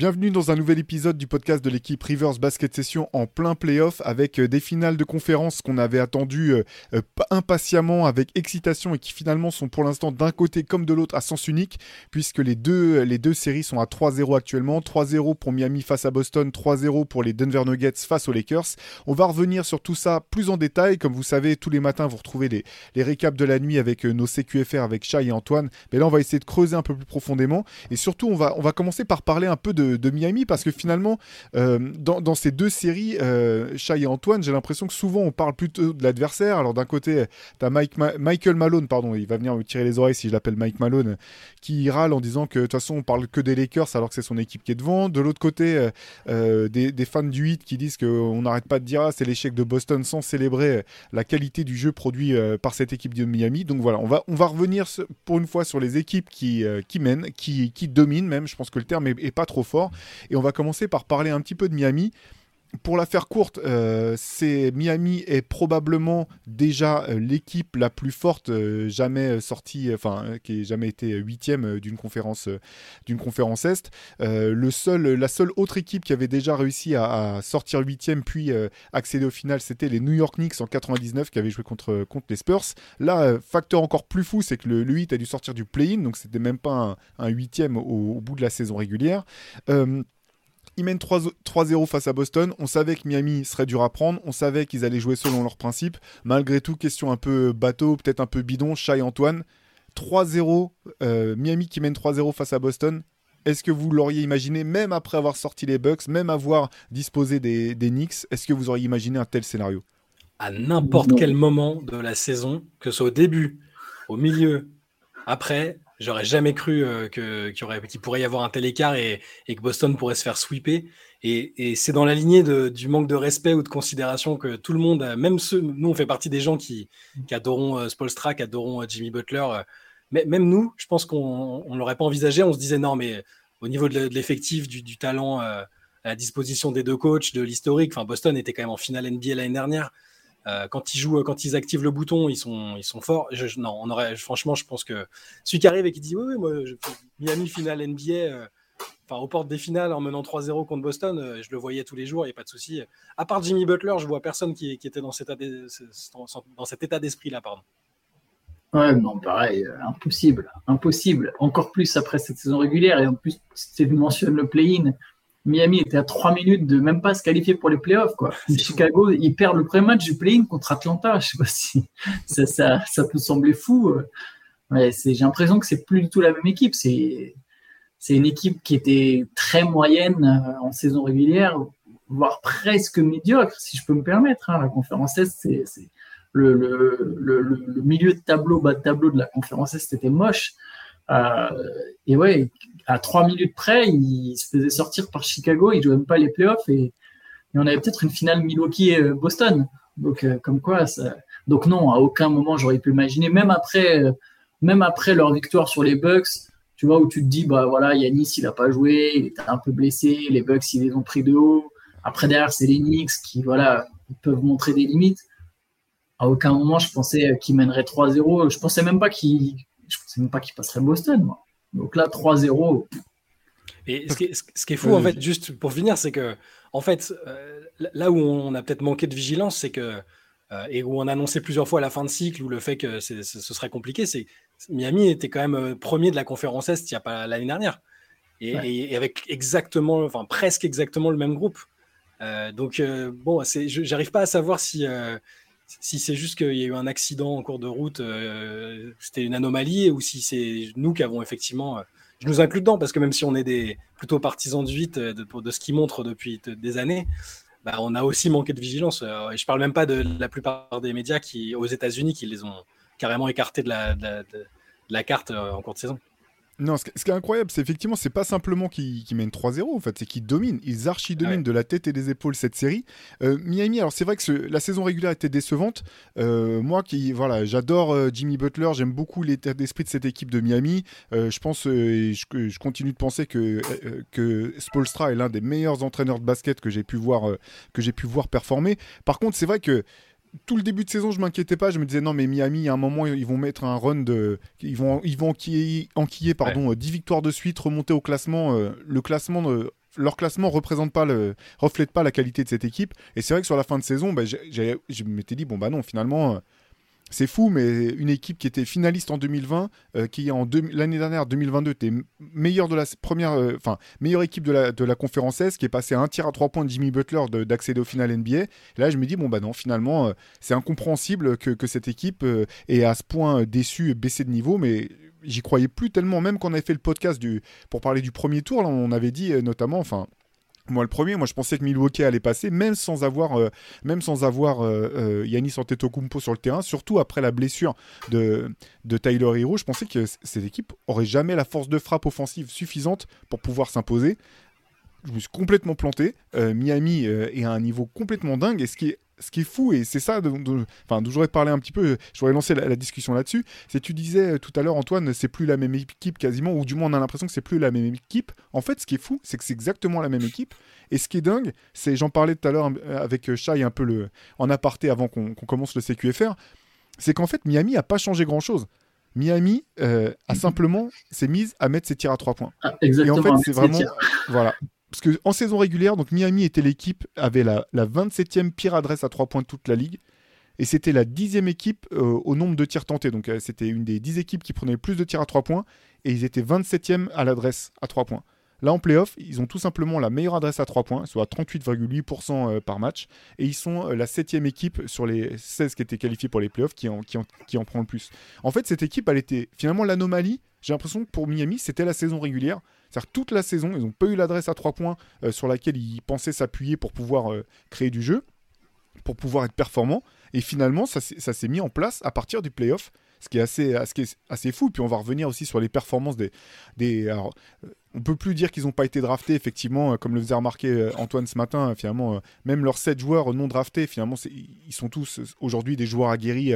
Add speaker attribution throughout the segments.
Speaker 1: Bienvenue dans un nouvel épisode du podcast de l'équipe Rivers Basket Session en plein playoff avec euh, des finales de conférence qu'on avait attendues euh, euh, impatiemment avec excitation et qui finalement sont pour l'instant d'un côté comme de l'autre à sens unique puisque les deux, les deux séries sont à 3-0 actuellement. 3-0 pour Miami face à Boston, 3-0 pour les Denver Nuggets face aux Lakers. On va revenir sur tout ça plus en détail. Comme vous savez, tous les matins vous retrouvez les, les récaps de la nuit avec nos CQFR avec Chai et Antoine. Mais là on va essayer de creuser un peu plus profondément et surtout on va, on va commencer par parler un peu de de, Miami parce que finalement, euh, dans, ces deux séries, euh, et Antoine, j'ai l'impression que souvent on parle plutôt de l'adversaire. Alors d'un côté, tu as Mike Michael Malone, pardon, il va venir me tirer les oreilles si je l'appelle Mike Malone, qui râle en disant que de toute façon on parle que des Lakers alors que c'est son équipe qui est devant. De l'autre côté, euh, des, fans du 8 qui disent qu'on n'arrête pas de dire ah, c'est l'échec de Boston sans célébrer la qualité du jeu produit par cette équipe de Miami. Donc voilà, on va, on va revenir pour une fois sur les équipes qui, qui mènent, qui, qui dominent même. Je pense que le terme est pas trop fort. Et on va commencer par parler un petit peu de Miami pour la faire courte, euh, Miami est probablement déjà euh, l'équipe la plus forte euh, jamais sortie, enfin qui ait jamais été huitième d'une conférence d'une conférence est. le seul, la seule autre équipe qui avait déjà réussi à, sortir huitième puis accéder au final, c'était les New York Knicks en 99 qui avaient joué contre les Spurs. Là, facteur encore plus fou, c'est que le, 8 a dû sortir du play-in, donc c'était même pas un, huitième au, bout de la saison régulière. Ils mènent 3-0 face à Boston. On savait que Miami serait dur à prendre. On savait qu'ils allaient jouer selon leurs principes. Malgré tout, question un peu bateau, peut-être un peu bidon. Shai Antoine. 3-0. Euh, Miami qui mène 3-0 face à Boston. Est-ce que vous l'auriez imaginé, même après avoir sorti les Bucks, même avoir disposé des, des Knicks, est-ce que vous auriez imaginé un tel scénario?
Speaker 2: À n'importe quel moment de la saison, que ce soit au début, au milieu, après, J'aurais jamais cru euh, qu'il pourrait y avoir un tel écart et, que Boston pourrait se faire sweeper. Et, c'est dans la lignée du manque de respect ou de considération que tout le monde, même ceux, nous, on fait partie des gens qui, adorons euh, Spolstra, qui adorons euh, Jimmy Butler. mais même nous, je pense qu'on ne l'aurait pas envisagé. On se disait non, mais au niveau de l'effectif, du, talent à la disposition des deux coachs, de l'historique, enfin Boston était quand même en finale NBA l'année dernière. Euh, quand ils jouent, quand ils activent le bouton, ils sont, ils sont forts. non, on aurait, franchement, je pense que celui qui arrive et qui dit oui, oui moi, Miami finale NBA, euh, enfin aux portes des finales en menant 3-0 contre Boston, euh, je le voyais tous les jours, il n'y a pas de souci. À part Jimmy Butler, je vois personne qui, était dans cet, état d'esprit là, pardon.
Speaker 3: Ouais, non, pareil, impossible, impossible. Encore plus après cette saison régulière et en plus, tu mentionnes le play-in. Miami était à 3 minutes de même pas se qualifier pour les playoffs. Quoi. Chicago, ils perdent le premier match du play-in contre Atlanta. Je sais pas si ça, ça, ça peut sembler fou. Mais j'ai l'impression que c'est plus du tout la même équipe. C'est, c'est une équipe qui était très moyenne euh, en saison régulière, voire presque médiocre, si je peux me permettre. Hein. La conférence Est, c'est, le, le, le, le, milieu de tableau, bas de tableau de la conférence Est, c'était moche. Euh, et ouais, à trois minutes près, il se faisait sortir par Chicago, il jouait même pas les playoffs et, on avait peut-être une finale Milwaukee-Boston. Donc, euh, comme quoi, donc non, à aucun moment j'aurais pu imaginer, même après, euh, même après leur victoire sur les Bucks, tu vois, où tu te dis, bah voilà, Yanis, il a pas joué, il était un peu blessé, les Bucks, ils les ont pris de haut. Après, derrière, c'est les Knicks qui, voilà, peuvent montrer des limites. À aucun moment, je pensais qu'ils mèneraient 3-0. Je pensais même pas qu'ils, pensais même pas qu'ils passeraient Boston, moi. Donc là, 3-0.
Speaker 2: Et ce qui, est, ce qui, est, fou, en fait, juste pour finir, c'est que, en fait, euh, là où on a peut-être manqué de vigilance, c'est que, euh, et où on annonçait plusieurs fois à la fin de cycle, ou le fait que ce serait compliqué, c'est Miami était quand même euh, premier de la conférence Est il n'y a pas l'année dernière. Et, avec exactement, enfin presque exactement le même groupe. donc, bon, j'arrive pas à savoir si si c'est juste qu'il y a eu un accident en cours de route, euh, c'était une anomalie, ou si c'est nous qui avons effectivement. Euh, je nous inclus dedans parce que même si on est des plutôt partisans du 8 euh, de, ce qui montre depuis des années, bah, on a aussi manqué de vigilance. et je parle même pas de la plupart des médias qui, aux États-Unis qui les ont carrément écartés de la, de la carte en cours de saison.
Speaker 1: Non, ce, qui est incroyable, c'est effectivement, c'est pas simplement qu'ils mènent 3-0, en fait, c'est qu'ils dominent. Ils archi-dominent de la tête et des épaules cette série. Euh, Miami, alors c'est vrai que la saison régulière était décevante. Euh, moi, qui, voilà, j'adore euh, Jimmy Butler, j'aime beaucoup l'état d'esprit de cette équipe de Miami. je pense, et je, je, continue de penser que, que Spolstra est l'un des meilleurs entraîneurs de basket que j'ai pu voir, que j'ai pu voir performer. Par contre, c'est vrai que tout le début de saison, je m'inquiétais pas. Je me disais non, mais Miami, à un moment, ils vont mettre un run de, ils vont, ils vont enquiller, enquiller pardon, 10 victoires de suite, remonter au classement. Euh, le classement, leur classement représente pas le, reflète pas la qualité de cette équipe. Et c'est vrai que sur la fin de saison, bah, je m'étais dit bon bah non, finalement, euh, c'est fou, mais une équipe qui était finaliste en 2020, euh, qui en l'année dernière, 2022, était euh, meilleure équipe de la, de conférence S, qui est passée à un tir à trois points de Jimmy Butler d'accéder au final NBA. là, je me dis bon bah non, finalement, euh, c'est incompréhensible que, cette équipe est à ce point déçue, baissée de niveau, mais j'y croyais plus tellement, même quand on avait fait le podcast pour parler du premier tour, là, on avait dit notamment, enfin moi, le premier, moi, je pensais que Milwaukee allait passer, même sans avoir, euh, même sans avoir euh, euh, Antetokounmpo sur le terrain, surtout après la blessure de, de Tyler Hero. Je pensais que cette équipe aurait jamais la force de frappe offensive suffisante pour pouvoir s'imposer. Je me suis complètement planté. Miami est à un niveau complètement dingue. Et ce qui est ce qui est fou, et c'est ça dont, enfin, j'aurais parlé un petit peu, j'aurais lancé la, discussion là-dessus, c'est tu disais euh, tout à l'heure, Antoine, c'est plus la même équipe quasiment, ou du moins on a l'impression que c'est plus la même équipe. En fait, ce qui est fou, c'est que c'est exactement la même équipe. Et ce qui est dingue, c'est, j'en parlais tout à l'heure euh, avec Shai un peu le, en aparté avant qu'on commence le CQFR, c'est qu'en fait, Miami a pas changé grand-chose. Miami euh, a simplement s'est mise à mettre ses tirs à trois points.
Speaker 3: Ah, exactement.
Speaker 1: Et en fait, c'est vraiment, voilà, parce qu'en saison régulière, donc Miami était l'équipe, avait la, 27e pire adresse à 3 points de toute la ligue. Et c'était la dixième équipe euh, au nombre de tirs tentés. Donc euh, c'était une des 10 équipes qui prenaient le plus de tirs à 3 points. Et ils étaient 27e à l'adresse à 3 points. Là, en playoff, ils ont tout simplement la meilleure adresse à 3 points, soit 38,8% euh, par match. Et ils sont la septième équipe sur les 16 qui étaient qualifiés pour les playoffs qui en, qui en prend le plus. En fait, cette équipe, elle était finalement l'anomalie. J'ai l'impression que pour Miami, c'était la saison régulière. C'est-à-dire toute la saison, ils n'ont pas eu l'adresse à 3 points euh, sur laquelle ils pensaient s'appuyer pour pouvoir euh, créer du jeu, pour pouvoir être performants. Et finalement, ça, s'est mis en place à partir du playoff ce qui est assez, fou. Puis on va revenir aussi sur les performances des. des alors, euh, on peut plus dire qu'ils n'ont pas été draftés, effectivement, euh, comme le faisait remarquer euh, Antoine ce matin. Finalement, même leurs 7 joueurs non draftés, finalement, ils sont tous aujourd'hui des joueurs aguerris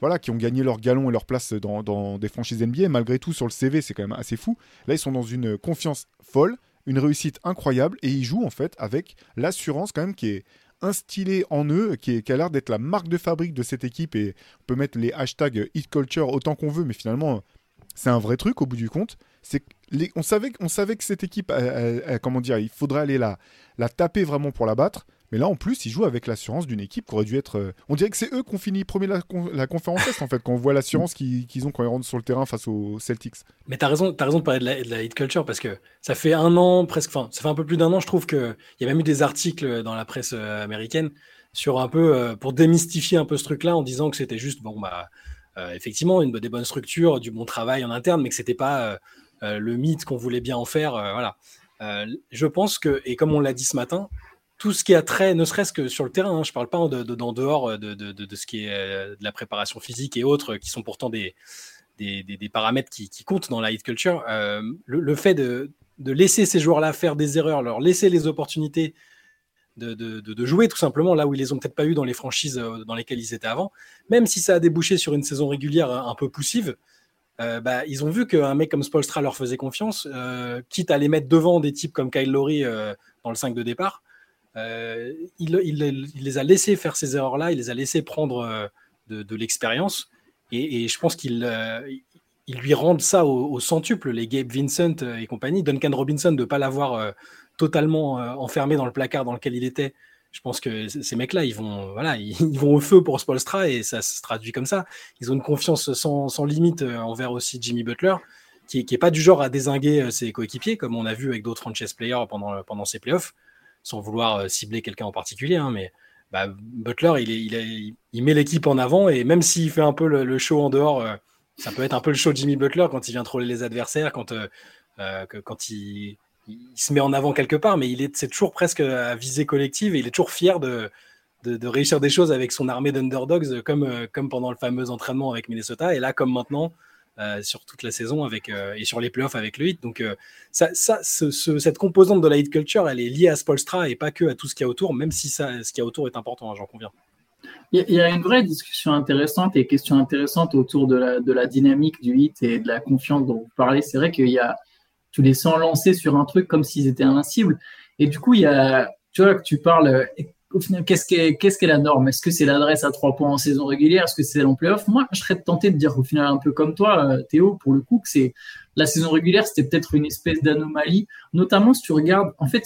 Speaker 1: voilà, qui ont gagné leur galon et leur place dans, dans des franchises NBA. Malgré tout, sur le CV, c'est quand même assez fou. Là, ils sont dans une confiance folle une réussite incroyable et ils jouent en fait avec l'assurance quand même qui est instillé en eux, qui, a l'air d'être la marque de fabrique de cette équipe. Et on peut mettre les hashtags Hit Culture autant qu'on veut, mais finalement, c'est un vrai truc au bout du compte. C'est on savait, on savait que cette équipe, comment dire, il faudrait aller la, la taper vraiment pour la battre. Mais là, en plus, ils jouent avec l'assurance d'une équipe qui aurait dû être. Euh, on dirait que c'est eux qui ont fini premier la, conférence Est, en fait, quand on voit l'assurance qu'ils ont quand ils rentrent sur le terrain face aux Celtics.
Speaker 2: Mais tu as raison, as raison de parler de la, de hit culture parce que ça fait un an, presque. Enfin, ça fait un peu plus d'un an, je trouve qu'il y a même eu des articles dans la presse euh, américaine sur un peu. Euh, pour démystifier un peu ce truc-là en disant que c'était juste, bon, bah. effectivement, des bonnes structures, du bon travail en interne, mais que c'était pas le mythe qu'on voulait bien en faire. voilà. je pense que, et comme on l'a dit ce matin, tout ce qui a trait, ne serait-ce que sur le terrain, hein, je ne parle pas de, d'en dehors euh, de, ce qui est euh, de la préparation physique et autres, qui sont pourtant des, des, paramètres qui, comptent dans la hit culture, euh, le, fait de, laisser ces joueurs-là faire des erreurs, leur laisser les opportunités de, jouer tout simplement là où ils les ont peut-être pas eu dans les franchises dans lesquelles ils étaient avant, même si ça a débouché sur une saison régulière un peu poussive, bah, ils ont vu qu'un mec comme Spolstra leur faisait confiance, quitte à les mettre devant des types comme Kyle Lowry dans le 5 de départ. Euh, il, les a laissés faire ces erreurs-là, il les a laissés prendre euh, de, l'expérience. Et, je pense qu'il euh, lui rendent ça au, centuple, les Gabe Vincent et compagnie. Duncan Robinson, de ne pas l'avoir totalement enfermé dans le placard dans lequel il était. Je pense que ces mecs-là, ils vont, voilà, vont au feu pour Spolstra et ça se traduit comme ça. Ils ont une confiance sans, limite envers aussi Jimmy Butler, qui n'est pas du genre à désinguer ses coéquipiers, comme on a vu avec d'autres franchise players pendant, pendant ces playoffs sans vouloir euh, cibler quelqu'un en particulier, hein, mais bah, Butler, il, met l'équipe en avant et même s'il fait un peu le, show en dehors, euh, ça peut être un peu le show de Jimmy Butler quand il vient troller les adversaires, quand, euh, il, se met en avant quelque part, mais il est, c'est toujours presque à visée collective et il est toujours fier de, de, réussir des choses avec son armée d'underdogs, comme, comme pendant le fameux entraînement avec Minnesota. Et là, comme maintenant, euh, sur toute la saison avec, euh, et sur les playoffs avec le hit. Donc, euh, ça, ça, cette composante de la hit culture, elle est liée à Spolstra et pas que à tout ce qu'il y a autour, même si ça, ce qu'il y a autour est important, hein, j'en conviens.
Speaker 3: Il y, a une vraie discussion intéressante et question intéressante autour de la, de la dynamique du hit et de la confiance dont vous parlez. C'est vrai qu'il y a, tu les sens lancer sur un truc comme s'ils étaient invincibles. Et du coup, il y a, tu vois, que tu parles au final, qu'est-ce qu'est la norme? Est-ce que c'est l'adresse à trois points en saison régulière? Est-ce que c'est en playoff? Moi, je serais tenté de dire au final un peu comme toi, euh, Théo, pour le coup, que c'est la saison régulière, c'était peut-être une espèce d'anomalie, notamment si tu regardes, en fait,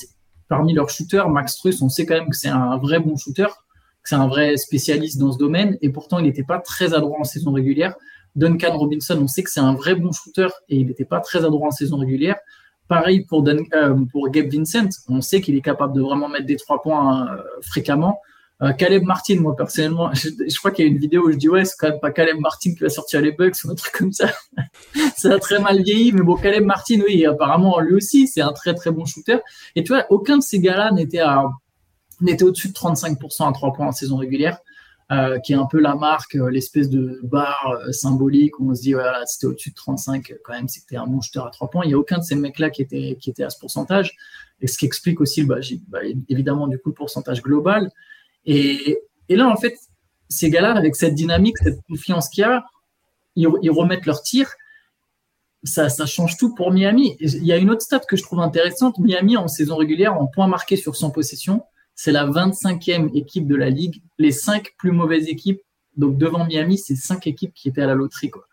Speaker 3: parmi leurs shooters, Max Truss, on sait quand même que c'est un vrai bon shooter, que c'est un vrai spécialiste dans ce domaine, et pourtant, il n'était pas très adroit en saison régulière. Duncan Robinson, on sait que c'est un vrai bon shooter, et il n'était pas très adroit en saison régulière. Pareil pour, euh, pour Gabe Vincent, on sait qu'il est capable de vraiment mettre des trois points euh, fréquemment. Euh, Caleb Martin, moi personnellement, je, crois qu'il y a une vidéo où je dis ouais, c'est quand même pas Caleb Martin qui va sortir les bugs ou un truc comme ça. ça a très mal vieilli, mais bon, Caleb Martin, oui, apparemment lui aussi, c'est un très très bon shooter. Et tu vois, aucun de ces gars-là n'était n'était au-dessus de 35% à trois points en saison régulière. Euh, qui est un peu la marque, euh, l'espèce de barre euh, symbolique où on se dit, voilà, c'était au-dessus de 35, quand même, c'était un bon à trois points. Il n'y a aucun de ces mecs-là qui était, qui était à ce pourcentage. Et ce qui explique aussi, bah, bah, évidemment, du coup, le pourcentage global. Et, et là, en fait, ces gars-là, avec cette dynamique, cette confiance qu'il y a, ils, remettent leur tir. Ça, ça change tout pour Miami. Il y a une autre stat que je trouve intéressante. Miami, en saison régulière, en points marqués sur 100 possessions, c'est la 25e équipe de la ligue. Les cinq plus mauvaises équipes, donc devant Miami, c'est cinq équipes qui étaient à la loterie. Quoi.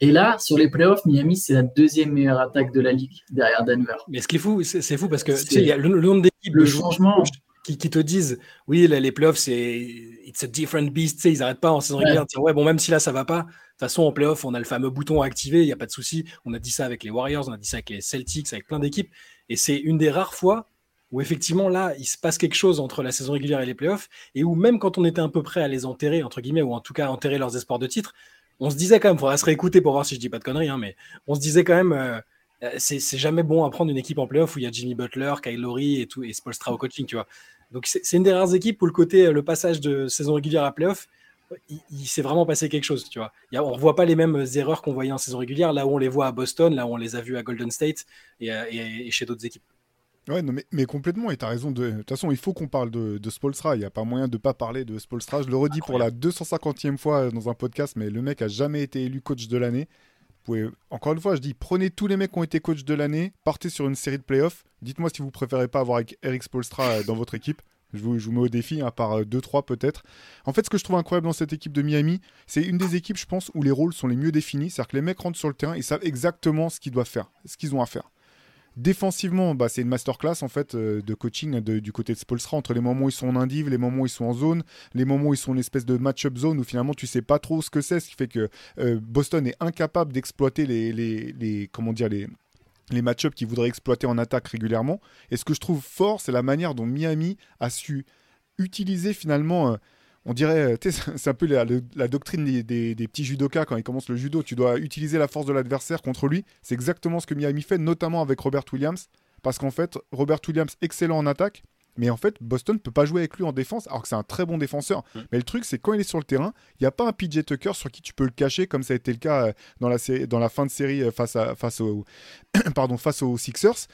Speaker 3: Et là, sur les playoffs, Miami, c'est la deuxième meilleure attaque de la ligue derrière Denver.
Speaker 2: Mais ce qui est fou, c'est fou parce que tu sais, il y a le, nombre d'équipes
Speaker 3: le changement
Speaker 2: qui, te disent oui, les playoffs, c'est it's a different beast. Tu sais, ils n'arrêtent pas en saison régulière de ouais, bon, même si là, ça va pas, de toute façon, en playoff, on a le fameux bouton à activer, il n'y a pas de souci. On a dit ça avec les Warriors, on a dit ça avec les Celtics, avec plein d'équipes. Et c'est une des rares fois où effectivement là, il se passe quelque chose entre la saison régulière et les playoffs, et où même quand on était un peu prêt à les enterrer, entre guillemets, ou en tout cas enterrer leurs espoirs de titre, on se disait quand même, il faudra se réécouter pour voir si je dis pas de conneries, hein, mais on se disait quand même, euh, euh, c'est jamais bon à prendre une équipe en playoff où il y a Jimmy Butler, Kyle Lowry et tout, et Spolstra au coaching, tu vois. Donc c'est une des rares équipes où le côté, le passage de saison régulière à playoff, il, s'est vraiment passé quelque chose, tu vois. On ne voit pas les mêmes erreurs qu'on voyait en saison régulière, là où on les voit à Boston, là où on les a vues à Golden State et euh, chez d'autres équipes.
Speaker 1: Ouais, non, mais, complètement, et tu as raison. De, toute façon, il faut qu'on parle de, de Spolstra. Il n'y a pas moyen de pas parler de Spolstra. Je le redis pour la 250e fois dans un podcast, mais le mec a jamais été élu coach de l'année. Pouvez... Encore une fois, je dis, prenez tous les mecs qui ont été coach de l'année, partez sur une série de playoffs. Dites-moi si vous préférez pas avoir Eric Spolstra euh, dans votre équipe. Je vous, mets au défi, à part 2-3 euh, peut-être. En fait, ce que je trouve incroyable dans cette équipe de Miami, c'est une des équipes, je pense, où les rôles sont les mieux définis. C'est-à-dire que les mecs rentrent sur le terrain, ils savent exactement ce qu'ils doivent faire, ce qu'ils ont à faire. Défensivement, bah, c'est une masterclass en fait euh, de coaching du côté de Spolstra entre les moments où ils sont en indiv, les moments où ils sont en zone, les moments où ils sont en espèce de match-up zone où finalement tu sais pas trop ce que c'est, ce qui fait que euh, Boston est incapable d'exploiter les, les, comment dire les les match-ups qu'ils voudraient exploiter en attaque régulièrement. Et ce que je trouve fort, c'est la manière dont Miami a su utiliser finalement euh, on dirait, euh, c'est un peu la, doctrine des, petits judokas quand ils commencent le judo. Tu dois utiliser la force de l'adversaire contre lui. C'est exactement ce que Miami fait, notamment avec Robert Williams. Parce qu'en fait, Robert Williams, excellent en attaque, mais en fait, Boston ne peut pas jouer avec lui en défense, alors que c'est un très bon défenseur. Mm. Mais le truc, c'est quand il est sur le terrain, il n'y a pas un PJ Tucker sur qui tu peux le cacher, comme ça a été le cas euh, dans la, dans la fin de série euh, face, à, face, au, pardon, face aux Sixers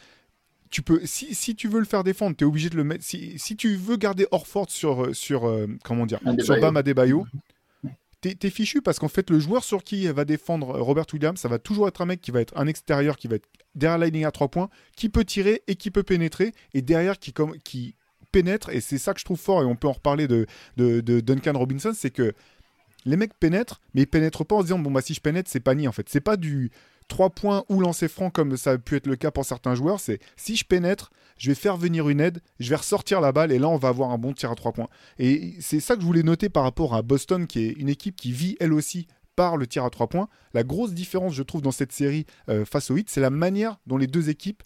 Speaker 1: tu peux, si, si, tu veux le faire défendre, tu es obligé de le mettre. Si, si tu veux garder Orford sur, euh, sur euh, comment dire, sur Bam Adebayo, t'es es fichu parce qu'en fait, le joueur sur qui va défendre Robert Williams, ça va toujours être un mec qui va être un extérieur, qui va être derrière la ligne à 3 points, qui peut tirer et qui peut pénétrer, et derrière qui, comme, qui pénètre. Et c'est ça que je trouve fort, et on peut en reparler de, de, de Duncan Robinson, c'est que les mecs pénètrent, mais ils pénètrent pas en se disant bon bah si je pénètre c'est pas ni en fait. C'est pas du 3 points ou lancer franc comme ça a pu être le cas pour certains joueurs, c'est si je pénètre, je vais faire venir une aide, je vais ressortir la balle et là on va avoir un bon tir à 3 points. Et c'est ça que je voulais noter par rapport à Boston qui est une équipe qui vit elle aussi par le tir à 3 points. La grosse différence je trouve dans cette série euh, face au Heat, c'est la manière dont les deux équipes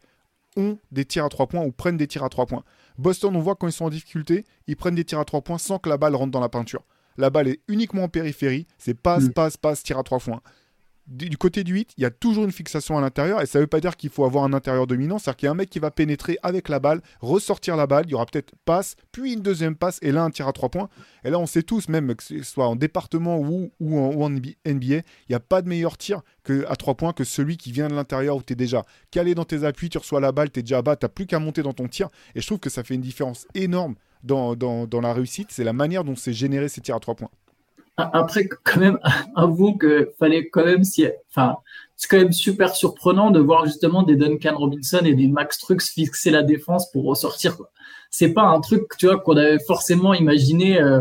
Speaker 1: ont des tirs à 3 points ou prennent des tirs à 3 points. Boston, on voit quand ils sont en difficulté, ils prennent des tirs à 3 points sans que la balle rentre dans la peinture. La balle est uniquement en périphérie, c'est passe, mm. passe, passe, tir à 3 points. Du côté du 8, il y a toujours une fixation à l'intérieur et ça ne veut pas dire qu'il faut avoir un intérieur dominant. C'est-à-dire qu'il y a un mec qui va pénétrer avec la balle, ressortir la balle. Il y aura peut-être passe, puis une deuxième passe et là un tir à trois points. Et là, on sait tous, même que ce soit en département ou, en, NBA, il n'y a pas de meilleur tir que, à trois points que celui qui vient de l'intérieur où tu es déjà calé dans tes appuis, tu reçois la balle, tu es déjà bas, tu n'as plus qu'à monter dans ton tir. Et je trouve que ça fait une différence énorme dans, dans, dans la réussite. C'est la manière dont c'est généré ces tirs à trois points.
Speaker 3: Après, quand même, avoue que fallait quand même enfin, c'est quand même super surprenant de voir justement des Duncan Robinson et des Max Trucks fixer la défense pour ressortir. C'est pas un truc, tu vois, qu'on avait forcément imaginé. Euh.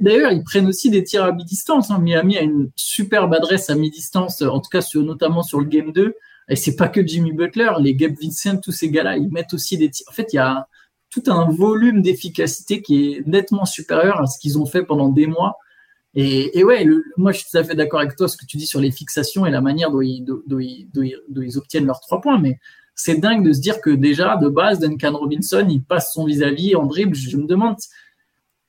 Speaker 3: D'ailleurs, ils prennent aussi des tirs à mi-distance. Hein. Miami a une superbe adresse à mi-distance, en tout cas notamment sur le game 2. Et c'est pas que Jimmy Butler, les Gabe Vincent, tous ces gars-là, ils mettent aussi des tirs. En fait, il y a tout un volume d'efficacité qui est nettement supérieur à ce qu'ils ont fait pendant des mois. Et, ouais, moi je suis tout à fait d'accord avec toi ce que tu dis sur les fixations et la manière dont ils, obtiennent leurs trois points, mais c'est dingue de se dire que déjà de base Duncan Robinson il passe son vis-à-vis en dribble. Je me demande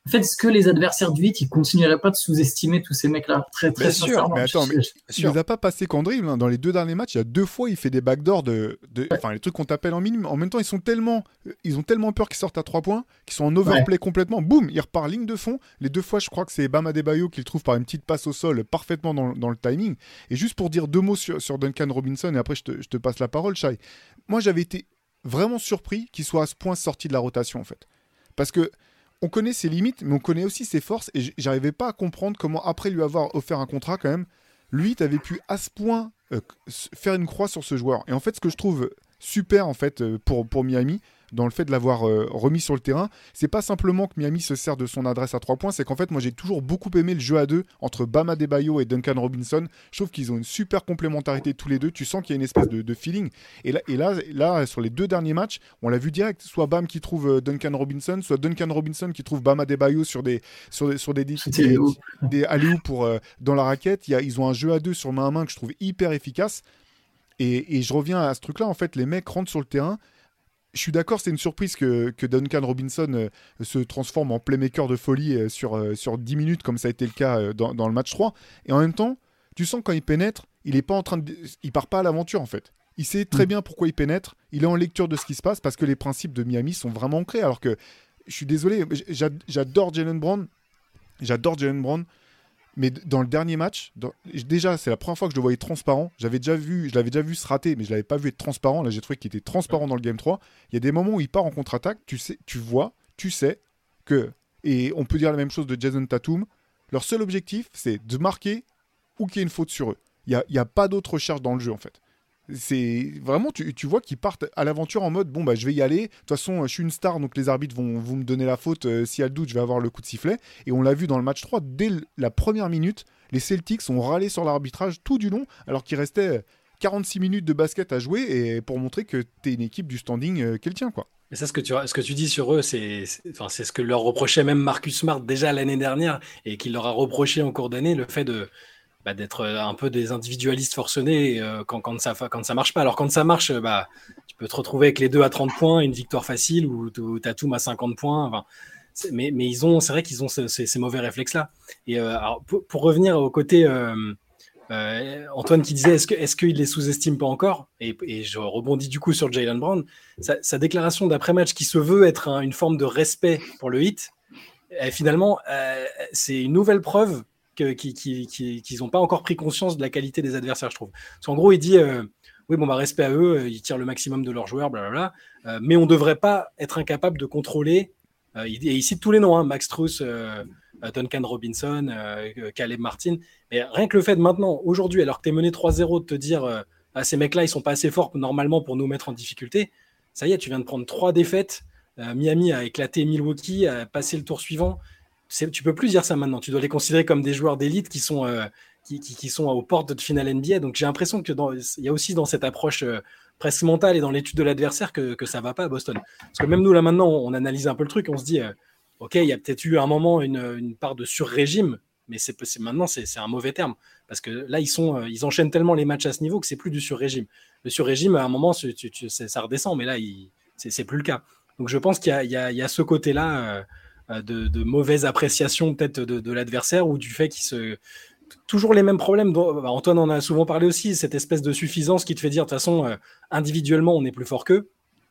Speaker 3: en fait, est-ce que les adversaires du 8, ils continueraient pas de sous-estimer tous ces mecs-là Très, très
Speaker 1: sûr, mais attends, mais il les a pas passé qu'en dribble. Hein. Dans les deux derniers matchs, il y a deux fois, il fait des backdoors de. Enfin, les trucs qu'on t'appelle en minimum. En même temps, ils sont tellement. Ils ont tellement peur qu'ils sortent à trois points, qu'ils sont en overplay complètement. Boum, il repart ligne de fond. Les deux fois, je crois que c'est Bama Debayo qui le trouve par une petite passe au sol parfaitement dans, dans, le timing. Et juste pour dire deux mots sur, sur Duncan Robinson, et après, je te, je te passe la parole, Shai. Moi, j'avais été vraiment surpris qu'il soit à ce point sorti de la rotation, en fait. Parce que on connaît ses limites, mais on connaît aussi ses forces. Et j'arrivais pas à comprendre comment, après lui avoir offert un contrat, quand même, lui, tu avais pu à ce point euh, faire une croix sur ce joueur. Et en fait, ce que je trouve super, en fait, euh, pour, pour Miami, dans le fait de l'avoir euh, remis sur le terrain. C'est pas simplement que Miami se sert de son adresse à trois points, c'est qu'en fait, moi j'ai toujours beaucoup aimé le jeu à deux entre Bama Debayo et Duncan Robinson. Je trouve qu'ils ont une super complémentarité tous les deux. Tu sens qu'il y a une espèce de, feeling. Et là, et là, là, sur les deux derniers matchs, on l'a vu direct. Soit Bam qui trouve euh, Duncan Robinson, soit Duncan Robinson qui trouve Bama Debayo sur des sur des sur des, des, des, pour euh, dans la raquette. Il y a, ils ont un jeu à deux sur main à main que je trouve hyper efficace. Et, et je reviens à ce truc-là. En fait, les mecs rentrent sur le terrain je suis d'accord, c'est une surprise que, Duncan Robinson euh, se transforme en playmaker de folie euh, sur, euh, sur 10 minutes, comme ça a été le cas dans, le match 3. Et en même temps, tu sens quand il pénètre, il est pas en train de. Il part pas à l'aventure, en fait. Il sait très mm. bien pourquoi il pénètre. Il est en lecture de ce qui se passe parce que les principes de Miami sont vraiment ancrés. Alors que, je suis désolé, j'adore Jalen Brown. J'adore Jalen Brown. Mais dans le dernier match, déjà, c'est la première fois que je le voyais transparent. J'avais déjà vu, je l'avais déjà vu se rater, mais je l'avais pas vu être transparent. Là, j'ai trouvé qu'il était transparent dans le game 3. Il y a des moments où il part en contre-attaque, tu sais, tu vois, tu sais que, et on peut dire la même chose de Jason Tatum, leur seul objectif, c'est de marquer ou qu'il y ait une faute sur eux. Il n'y a, a, pas d'autre recherche dans le jeu, en fait. C'est vraiment, tu, tu vois qu'ils partent à l'aventure en mode bon, bah je vais y aller. De toute façon, je suis une star, donc les arbitres vont, vont me donner la faute. Euh, s'il y a le doute, je vais avoir le coup de sifflet. Et on l'a vu dans le match 3, dès la première minute, les Celtics ont râlé sur l'arbitrage tout du long, alors qu'il restait 46 minutes de basket à jouer et pour montrer que tu es une équipe du standing euh, qu'elle tient, quoi.
Speaker 2: Mais ça, ce que tu, ce que tu dis sur eux, c'est enfin, ce que leur reprochait même Marcus Smart déjà l'année dernière et qu'il leur a reproché en cours d'année, le fait de bah, d'être euh, un peu des individualistes forcenés euh, quand, quand, ça, quand ça marche pas. Alors quand ça marche, bah, tu peux te retrouver avec les deux à 30 points, une victoire facile ou tout à 50 points. Mais, mais, ils ont, c'est vrai qu'ils ont ces, mauvais réflexes-là. Et euh, alors, pour, revenir au côté, Antoine qui disait, est-ce, qu'il les sous-estime pas encore? Et, et, je rebondis du coup sur Jalen Brown. Sa, déclaration d'après-match qui se veut être une forme de respect pour le hit, finalement, c'est une nouvelle preuve qu'ils n'ont pas encore pris conscience de la qualité des adversaires, je trouve. Parce qu'en gros, il dit euh, oui, bon, bah, respect à eux, euh, ils tirent le maximum de leurs joueurs, blablabla, euh, mais on ne devrait pas être incapable de contrôler. et il cite tous les noms hein, Max Truss, Duncan Robinson, Caleb Martin. Mais rien que le fait de maintenant, aujourd'hui, alors que tu es mené 3-0, de te dire ah, ces mecs-là, ils sont pas assez forts normalement pour nous mettre en difficulté, ça y est, tu viens de prendre trois défaites. Miami a éclaté Milwaukee, a passé le tour suivant tu peux plus dire ça maintenant. Tu dois les considérer comme des joueurs d'élite qui sont euh, qui, sont aux portes de finale NBA. Donc j'ai l'impression que il y a aussi dans cette approche euh, presque mentale et dans l'étude de l'adversaire que, que ça va pas à Boston. Parce que même nous là maintenant, on analyse un peu le truc, on se dit, euh, ok, il y a peut-être eu un moment une, une part de sur-régime, mais c'est maintenant c'est un mauvais terme parce que là ils sont ils enchaînent tellement les matchs à ce niveau que c'est plus du sur-régime. Le sur-régime à un moment ça redescend, mais là c'est plus le cas. Donc je pense qu'il y, a ce côté là. Euh, de, mauvaise appréciation peut-être de, l'adversaire ou du fait qu'il se toujours les mêmes problèmes. Bah, Antoine en a souvent parlé aussi, cette espèce de suffisance qui te fait dire, de toute façon, euh, individuellement, on est plus fort qu'eux.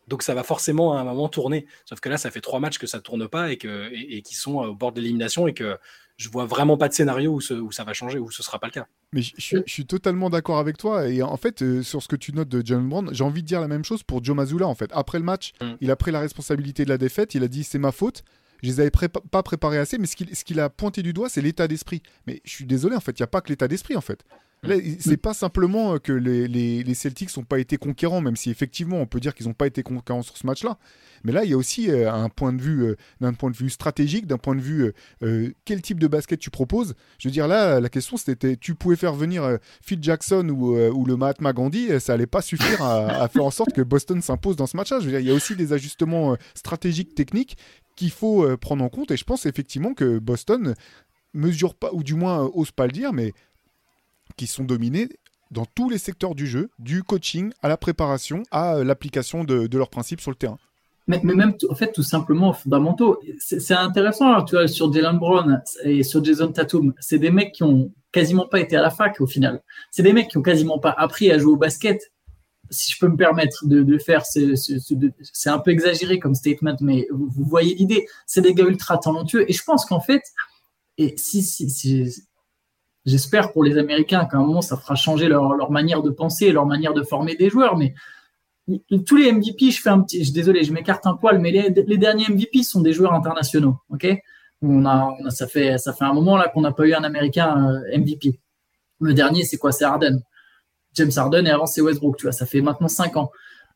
Speaker 2: Donc ça va forcément à un moment tourner. Sauf que là, ça fait trois matchs que ça tourne pas et, que, et, qui sont au bord de l'élimination et que je vois vraiment pas de scénario où, où, ça va changer, où ce sera pas le cas.
Speaker 1: Mais je, suis totalement d'accord avec toi. Et en fait, euh, sur ce que tu notes de John Brown, j'ai envie de dire la même chose pour Joe Mazzulla. En fait, après le match, mm. il a pris la responsabilité de la défaite. Il a dit c'est ma faute je les avais pas préparés assez, mais ce qu'il a pointé du doigt, c'est l'état d'esprit. Mais je suis désolé, en fait, il n'y a pas que l'état d'esprit, en fait. Mm. C'est pas simplement euh, que les, les, Celtics n'ont pas été conquérants, même si effectivement on peut dire qu'ils n'ont pas été conquérants sur ce match-là. Mais là, il y a aussi euh, un point de vue, euh, d'un point de vue stratégique, d'un point de vue quel type de basket tu proposes. Je veux dire là, la question c'était, tu pouvais faire venir Phil Jackson ou, ou, le Mahatma Gandhi, ça allait pas suffire à, à faire en sorte que Boston s'impose dans ce match-là. Je veux dire, il y a aussi des ajustements stratégiques, techniques qu'il faut prendre en compte. Et je pense effectivement que Boston mesure pas, ou du moins ose pas le dire, mais qui sont dominés dans tous les secteurs du jeu, du coaching à la préparation, à euh, l'application de, leurs principes sur le terrain.
Speaker 3: Mais, même, en fait, tout simplement fondamentaux. C'est intéressant, tu vois, sur Jalen Brown et sur Jason Tatum, c'est des mecs qui ont quasiment pas été à la fac au final. C'est des mecs qui ont quasiment pas appris à jouer au basket. Si je peux me permettre de, faire, c'est un peu exagéré comme statement, mais vous, voyez l'idée. C'est des gars ultra talentueux et je pense qu'en fait, j'espère pour les Américains qu'à un moment, ça fera changer leur, manière de penser, leur manière de former des joueurs. Mais tous les MVP, je fais un petit, je, désolé, je m'écarte un poil, mais les, derniers MVP sont des joueurs internationaux. Ok, on a, ça fait, ça fait un moment là qu'on n'a pas eu un Américain euh, MVP. Le dernier, c'est quoi? C'est Harden. James Harden et avant c'est Westbrook. Tu vois, ça fait maintenant cinq ans.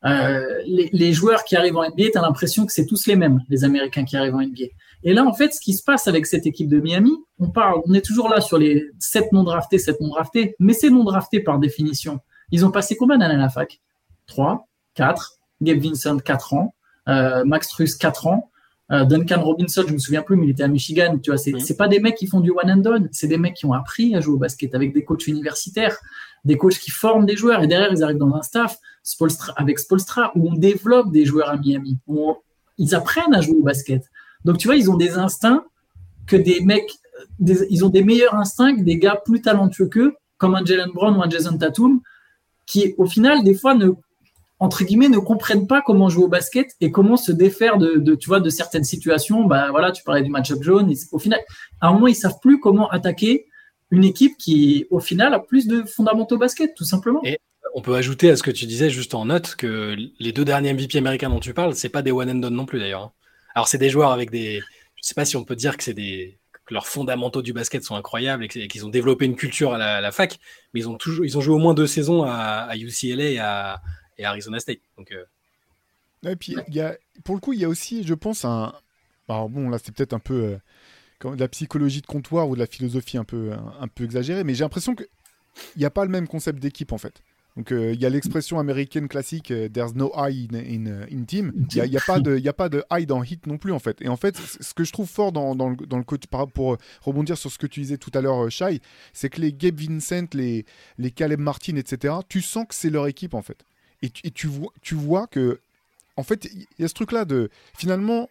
Speaker 3: Euh, les, joueurs qui arrivent en NBA, tu as l'impression que c'est tous les mêmes, les Américains qui arrivent en NBA. Et là, en fait, ce qui se passe avec cette équipe de Miami, on parle, on est toujours là sur les 7 non draftés, 7 non draftés, mais c'est non draftés par définition. Ils ont passé combien d'années à la fac? 3, 4, Gabe Vincent 4 ans, euh, Max Truss 4 ans, euh, Duncan Robinson, je me souviens plus, mais il était à Michigan. Tu vois, c'est, pas des mecs qui font du one and done, c'est des mecs qui ont appris à jouer au basket avec des coachs universitaires, des coachs qui forment des joueurs et derrière ils arrivent dans un staff avec Spolstra où on développe des joueurs à Miami, où ils apprennent à jouer au basket. Donc, tu vois, ils ont des instincts que des mecs, ils ont des meilleurs instincts que des gars plus talentueux qu'eux, comme un Jalen Brown ou un Jason Tatum, qui, au final, des fois, ne, entre guillemets, ne comprennent pas comment jouer au basket et comment se défaire de, tu vois, de certaines situations. Bah, voilà, tu parlais du match-up jaune. au final, à un moment, ils savent plus comment attaquer une équipe qui, au final, a plus de fondamentaux basket, tout simplement.
Speaker 2: On peut ajouter à ce que tu disais juste en note que les deux derniers MVP américains dont tu parles, c'est pas des one and done non plus d'ailleurs. Hein. Alors, c'est des joueurs avec des. Je sais pas si on peut dire que c'est des leurs fondamentaux du basket sont incroyables et qu'ils ont développé une culture à la, fac, mais ils ont toujours, ils ont joué au moins deux saisons à, UCLA et à, Arizona State. Donc, euh.
Speaker 1: et puis, y a, pour le coup, il y a aussi, je pense, un. Alors bon, là, c'est peut-être un peu euh, de la psychologie de comptoir ou de la philosophie un peu, un, peu exagérée, mais j'ai l'impression qu'il n'y a pas le même concept d'équipe en fait. Donc euh, il y a l'expression américaine classique euh, "There's no I in, in, team". Il n'y a, pas de, a pas de I dans hit non plus en fait. Et en fait, ce que je trouve fort dans, dans le, le pour rebondir sur ce que tu disais tout à l'heure, euh, Shai, c'est que les Gabe Vincent, les, les Caleb Martin, etc. Tu sens que c'est leur équipe en fait. Et, tu, et tu, vois, tu vois que en fait, il y a ce truc là de finalement,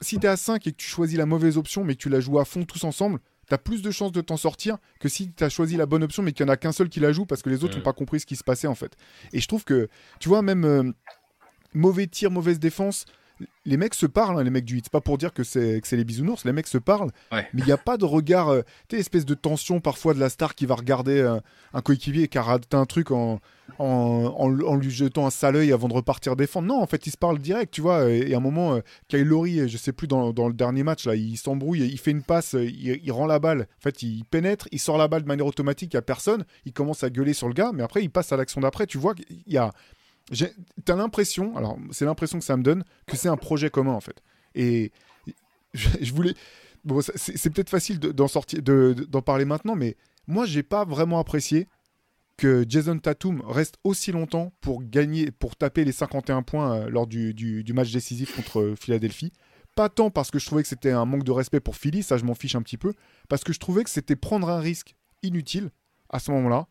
Speaker 1: si tu es à 5 et que tu choisis la mauvaise option, mais que tu la joues à fond tous ensemble, tu as plus de chances de t'en sortir que si tu as choisi la bonne option, mais qu'il n'y en a qu'un seul qui la joue parce que les autres n'ont pas compris ce qui se passait en fait. Et je trouve que, tu vois, même euh, mauvais tir, mauvaise défense, les mecs se parlent, hein, les mecs du 8. C'est pas pour dire que c'est les bisounours, les mecs se parlent. Mais il n'y a pas de regard, euh, tu espèce de tension parfois de la star qui va regarder euh, un coéquipier qui a raté un truc en, en, lui jetant un sale œil avant de repartir défendre. Non, en fait, ils se parlent direct, tu vois. Et, à un moment, euh, Kyle Lowry, je sais plus, dans, le dernier match, là, il s'embrouille, il fait une passe, il, rend la balle. En fait, il pénètre, il sort la balle de manière automatique, il n'y a personne. Il commence à gueuler sur le gars, mais après, il passe à l'action d'après. Tu vois qu'il y a T'as l'impression, alors c'est l'impression que ça me donne, que c'est un projet commun en fait. Et je, voulais. C'est peut-être facile d'en sortir, d'en parler maintenant, mais moi j'ai pas vraiment apprécié que Jason Tatum reste aussi longtemps pour gagner, pour taper les 51 points euh, lors du, du, match décisif contre Philadelphie. Pas tant parce que je trouvais que c'était un manque de respect pour Philly, ça je m'en fiche un petit peu, parce que je trouvais que c'était prendre un risque inutile à ce moment-là,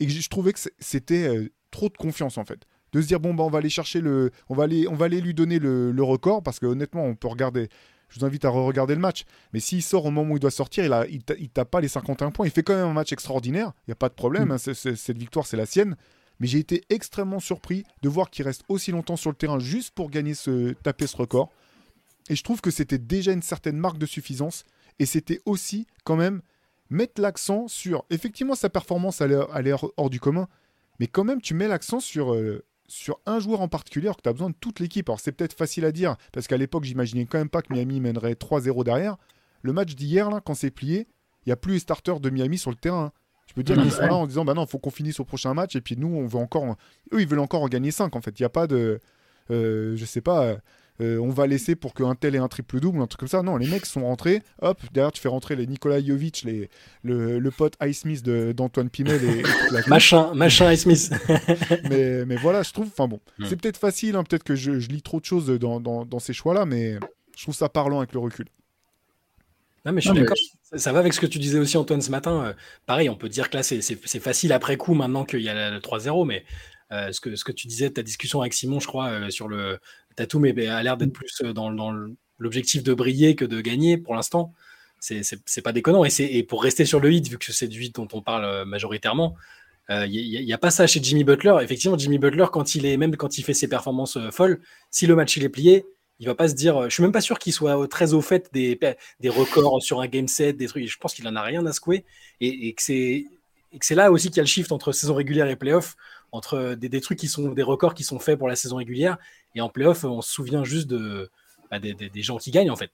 Speaker 1: et que je trouvais que c'était euh, trop de confiance en fait de se dire bon bah on va aller chercher le on va aller on va aller lui donner le, record parce que honnêtement on peut regarder je vous invite à re-regarder le match. Mais s'il sort au moment où il doit sortir, il, a, il, tape pas les 51 points. Il fait quand même un match extraordinaire. Il n'y a pas de problème. Hein. cette victoire, c'est la sienne. Mais j'ai été extrêmement surpris de voir qu'il reste aussi longtemps sur le terrain juste pour gagner ce, taper ce record. Et je trouve que c'était déjà une certaine marque de suffisance. Et c'était aussi quand même mettre l'accent sur. Effectivement, sa performance, elle est, hors du commun. Mais quand même, tu mets l'accent sur, euh, sur un joueur en particulier alors que tu as besoin de toute l'équipe. Alors c'est peut-être facile à dire, parce qu'à l'époque, j'imaginais quand même pas que Miami mènerait 3-0 derrière. Le match d'hier, là, quand c'est plié, il n'y a plus les starters de Miami sur le terrain. Je peux dire qu'ils sont là en disant bah non, faut qu'on finisse au prochain match et puis nous on veut encore eux ils veulent encore en gagner 5 en fait. Il n'y a pas de euh, je sais pas euh, on va laisser pour qu'un tel ait un triple double, un truc comme ça. Non, les mecs sont rentrés. Hop, derrière tu fais rentrer les Nicolas Jovic, les, le, pote Ice Smith d'Antoine Pinel et,
Speaker 2: machin, machin Ice Smith.
Speaker 1: mais, mais voilà, je trouve. Enfin bon, c'est peut-être facile. Hein, peut-être que je, lis trop de choses dans, dans ces choix-là, mais je trouve ça parlant avec le recul.
Speaker 2: Non, mais je suis d'accord. Ça va avec ce que tu disais aussi, Antoine, ce matin. Euh, pareil, on peut dire que là, c'est facile après coup, maintenant qu'il y a le 3-0, mais euh, ce, que, ce que tu disais, ta discussion avec Simon, je crois, euh, sur le Tatou, mais a l'air d'être plus dans, dans l'objectif de briller que de gagner pour l'instant. C'est pas déconnant. Et, et pour rester sur le hit, vu que c'est du hit dont on parle majoritairement, il n'y a, pas ça chez Jimmy Butler. Effectivement, Jimmy Butler, quand il est, même quand il fait ses performances folles, si le match il est plié, il va pas se dire. Je suis même pas sûr qu'il soit très au fait des, des records sur un game set, des trucs. Je pense qu'il en a rien à secouer et, que c'est c'est là aussi qu'il y a le shift entre saison régulière et playoff, entre des, des, trucs qui sont des records qui sont faits pour la saison régulière et en playoff, on se souvient juste de bah, des, gens qui gagnent en fait.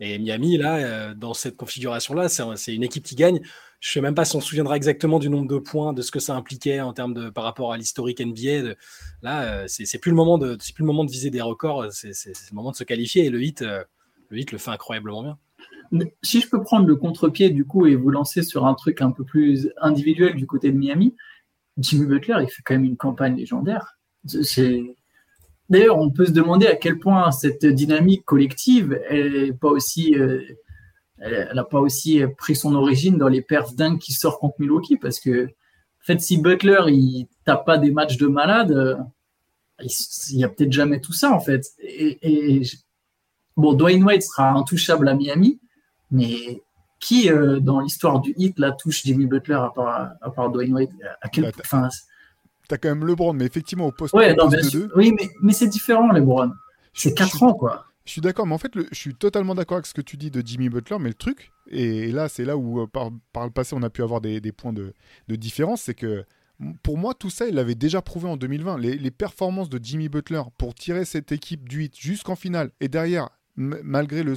Speaker 2: Et Miami là, euh, dans cette configuration là, c'est une équipe qui gagne. Je ne sais même pas si on se souviendra exactement du nombre de points, de ce que ça impliquait en termes de par rapport à l'historique NBA. là, euh, c'est plus le moment de plus le moment de viser des records, c'est le moment de se qualifier et le euh, le hit le fait incroyablement bien.
Speaker 3: Si je peux prendre le contre-pied du coup et vous lancer sur un truc un peu plus individuel du côté de Miami, Jimmy Butler, il fait quand même une campagne légendaire. D'ailleurs, on peut se demander à quel point cette dynamique collective euh, elle n'a pas aussi pris son origine dans les perfs dingues qui sortent contre Milwaukee parce que en fait si Butler il tape pas des matchs de malade euh, il n'y a peut-être jamais tout ça en fait et, bon Dwayne Wade sera intouchable à Miami mais qui euh, dans l'histoire du hit la touche Jimmy Butler à part, à part Dwayne Wade? À quel
Speaker 1: bah, T'as quand même LeBron, mais effectivement, au poste,
Speaker 3: ouais, de Oui, mais, mais c'est différent, LeBron. C'est 4 ans, quoi.
Speaker 1: Je suis d'accord, mais en fait, je suis totalement d'accord avec ce que tu dis de Jimmy Butler, mais le truc, et là, c'est là où euh, par, le passé, on a pu avoir des, points de, différence, c'est que pour moi, tout ça, il l'avait déjà prouvé en 2020. Les, performances de Jimmy Butler pour tirer cette équipe du 8 jusqu'en finale, et derrière, malgré le,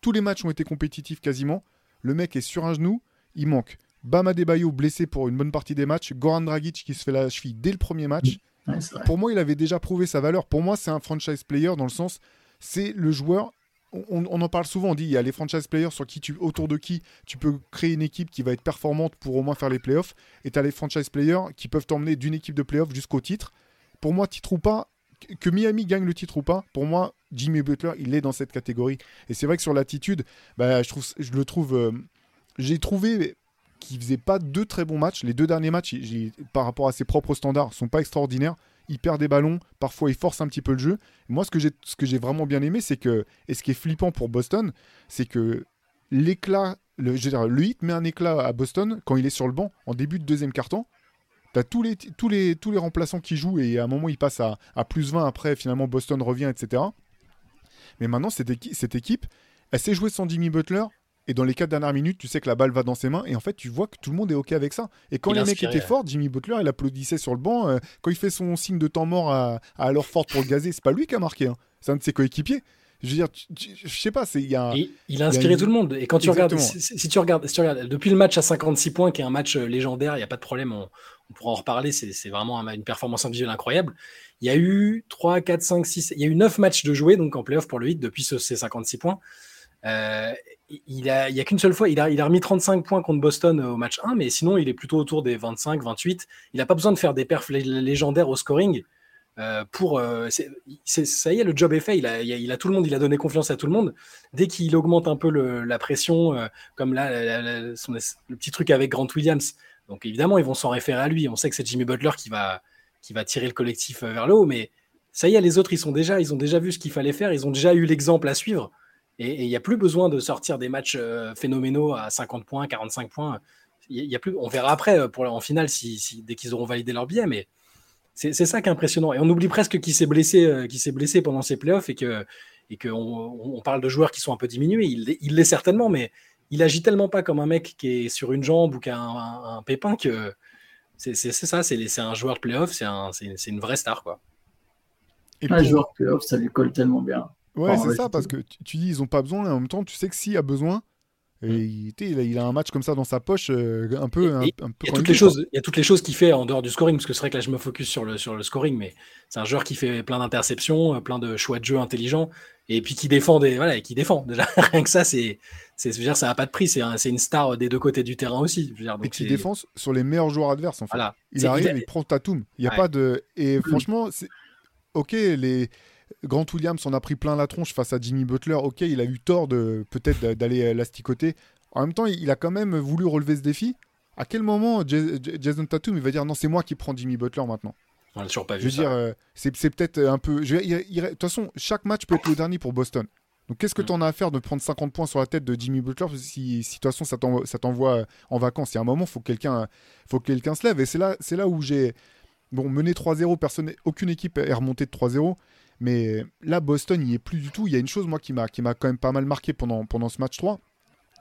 Speaker 1: tous les matchs ont été compétitifs quasiment, le mec est sur un genou, il manque. Bam Adebayo blessé pour une bonne partie des matchs, Goran Dragic qui se fait la cheville dès le premier match. pour moi, il avait déjà prouvé sa valeur. Pour moi, c'est un franchise player dans le sens, c'est le joueur. On, en parle souvent, on dit il y a les franchise players sur qui tu, autour de qui tu peux créer une équipe qui va être performante pour au moins faire les playoffs. Et tu as les franchise players qui peuvent t'emmener d'une équipe de playoffs jusqu'au titre. Pour moi, titre ou pas, que Miami gagne le titre ou pas, pour moi, Jimmy Butler, il est dans cette catégorie. Et c'est vrai que sur l'attitude, bah, je, le trouve. Euh, j'ai trouvé qu'il faisait pas deux très bons matchs. Les deux derniers matchs, par rapport à ses propres standards, sont pas extraordinaires il perd des ballons, parfois il force un petit peu le jeu. Moi, ce que j'ai, vraiment bien aimé, c'est que, et ce qui est flippant pour Boston, c'est que l'éclat, le, le hit met un éclat à Boston quand il est sur le banc en début de deuxième carton. T'as tous les, tous, les, tous les remplaçants qui jouent et à un moment il passe à, à plus 20 après, finalement Boston revient, etc. Mais maintenant, cette, cette équipe, elle s'est jouée sans Jimmy Butler, et dans les quatre dernières minutes, tu sais que la balle va dans ses mains. Et en fait, tu vois que tout le monde est OK avec ça. Et quand les mecs étaient forts, Jimmy Butler, il applaudissait sur le banc. Euh, quand il fait son signe de temps mort à, à alors Ford pour le gazer, c'est pas lui qui a marqué. Hein. C'est un de ses coéquipiers. Je veux dire, je sais pas, c'est il y a.
Speaker 2: il a inspiré tout le monde. Et quand tu regardes si, tu regardes, tu regardes, depuis le match à 56 points, qui est un match euh, légendaire, il n'y a pas de problème, on, pourra en reparler. C'est vraiment une performance individuelle incroyable. Il y a eu 3, 4, 5, 6, il y a eu 9 matchs de jouer donc en playoff pour le 8 depuis ces 56 points. Euh, il a, a qu'une seule fois, il a, remis 35 points contre Boston au match 1, mais sinon il est plutôt autour des 25, 28. Il n'a pas besoin de faire des perfs légendaires au scoring. Euh, pour euh, ça y est, le job est fait. Il a, il a, tout le monde, il a donné confiance à tout le monde. Dès qu'il augmente un peu la pression, comme là, le petit truc avec Grant Williams. Donc évidemment, ils vont s'en référer à lui. On sait que c'est Jimmy Butler qui va, qui va tirer le collectif vers le haut, mais ça y est, les autres, ils sont déjà, ils ont déjà vu ce qu'il fallait faire. Ils ont déjà eu l'exemple à suivre. Et il n'y a plus besoin de sortir des matchs euh, phénoménaux à 50 points, 45 points. Il y a plus, on verra après euh, pour, en finale si, dès qu'ils auront validé leur billet, mais c'est ça qui est impressionnant. Et on oublie presque qu'il s'est blessé, s'est blessé pendant ses playoffs et et qu'on on parle de joueurs qui sont un peu diminués. Il l'est certainement, mais il agit tellement pas comme un mec qui est sur une jambe ou qui a un, pépin que c'est ça, c'est un joueur de playoff, c'est une vraie star. Quoi.
Speaker 3: Et Un joueur de playoff, ça lui colle tellement bien.
Speaker 1: Ouais, c'est ça, parce que tu, dis ils ont pas besoin, et en même temps, tu sais que s'il y a besoin, et mm. il, il, a, un match comme ça dans sa poche, euh, un peu.
Speaker 2: il, y a toutes les choses, il y a toutes les choses qu'il fait en dehors du scoring, parce que c'est vrai que là je me focus sur le, sur le scoring, mais c'est un joueur qui fait plein d'interceptions, euh, plein de choix de jeu intelligents, et puis qui défend des, voilà, qui défend. Déjà, rien que ça, c'est, c'est, dire, ça n'a pas de prix. C'est, une star des deux côtés du terrain aussi. dire,
Speaker 1: et qui défend sur les meilleurs joueurs adverses. En fait. Il arrive, il, prend Tatum. Il y a pas de. Et franchement, c'est ok. Les Grant Williams en a pris plein la tronche face à Jimmy Butler. Ok, il a eu tort de peut-être d'aller l'asticoter. En même temps, il a quand même voulu relever ce défi. À quel moment Jason Tatum il va dire non, c'est moi qui prends Jimmy Butler maintenant?
Speaker 2: On n'a toujours pas
Speaker 1: vu Je veux dire, euh, c'est peut-être un peu. De toute façon, chaque match peut être le dernier pour Boston. Donc qu'est-ce que mm. tu en as à faire de prendre 50 points sur la tête de Jimmy Butler si, si de toute façon ça t'envoie en vacances? Il y a un moment, faut quelqu'un faut que quelqu'un se lève. Et c'est là, là où j'ai. Bon, mené 3-0, personne, aucune équipe est remontée de 3-0. Mais là, Boston n'y est plus du tout. Il y a une chose, moi, qui m'a quand même pas mal marqué pendant, pendant ce match 3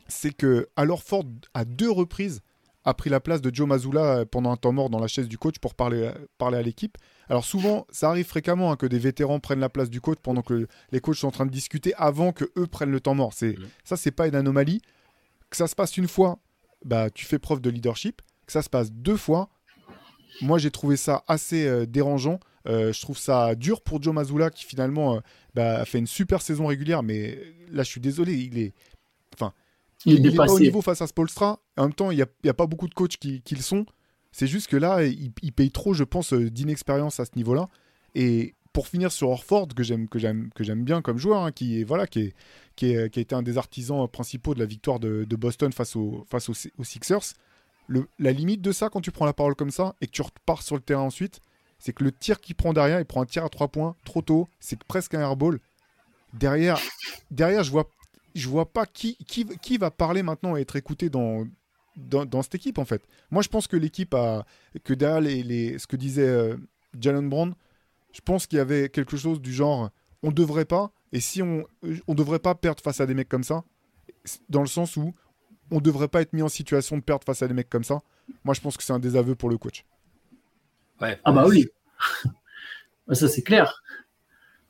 Speaker 1: c'est que alors Ford, à deux reprises, a pris la place de Joe Mazzulla euh, pendant un temps mort dans la chaise du coach pour parler, euh, parler à l'équipe. Alors souvent, ça arrive fréquemment hein, que des vétérans prennent la place du coach pendant que les coachs sont en train de discuter avant que eux prennent le temps mort. C'est mmh. ça, c'est pas une anomalie. Que ça se passe une fois, bah tu fais preuve de leadership. Que ça se passe deux fois, moi j'ai trouvé ça assez euh, dérangeant. je trouve ça dur pour Joe Mazzulla qui finalement bah, a fait une super saison régulière, mais là je suis désolé, il est, enfin il n'est pas au niveau face à Spolstra. En même temps, il n'y a, pas beaucoup de coachs qui, le sont. C'est juste que là, il, paye trop, je pense, euh, d'inexpérience à ce niveau-là. Et pour finir sur Orford, que j'aime que j'aime que j'aime bien comme joueur, hein, qui est voilà, qui est, qui, est, qui a été un des artisans principaux de la victoire de, Boston face, au, face aux, Sixers. Le, la limite de ça, quand tu prends la parole comme ça et que tu repars sur le terrain ensuite, c'est que le tir qu'il prend derrière, il prend un tir à trois points trop tôt, c'est presque un airball. Derrière, derrière, je vois je vois pas qui, qui, qui, va parler maintenant et être écouté dans, dans, cette équipe, en fait. Moi, je pense que l'équipe a. que derrière les, ce que disait euh, Jalen Brown, je pense qu'il y avait quelque chose du genre on devrait pas, et si on on devrait pas perdre face à des mecs comme ça, dans le sens où on devrait pas être mis en situation de perdre face à des mecs comme ça. Moi, je pense que c'est un désaveu pour le coach.
Speaker 3: Ouais. Ah bah oui. ça, c'est clair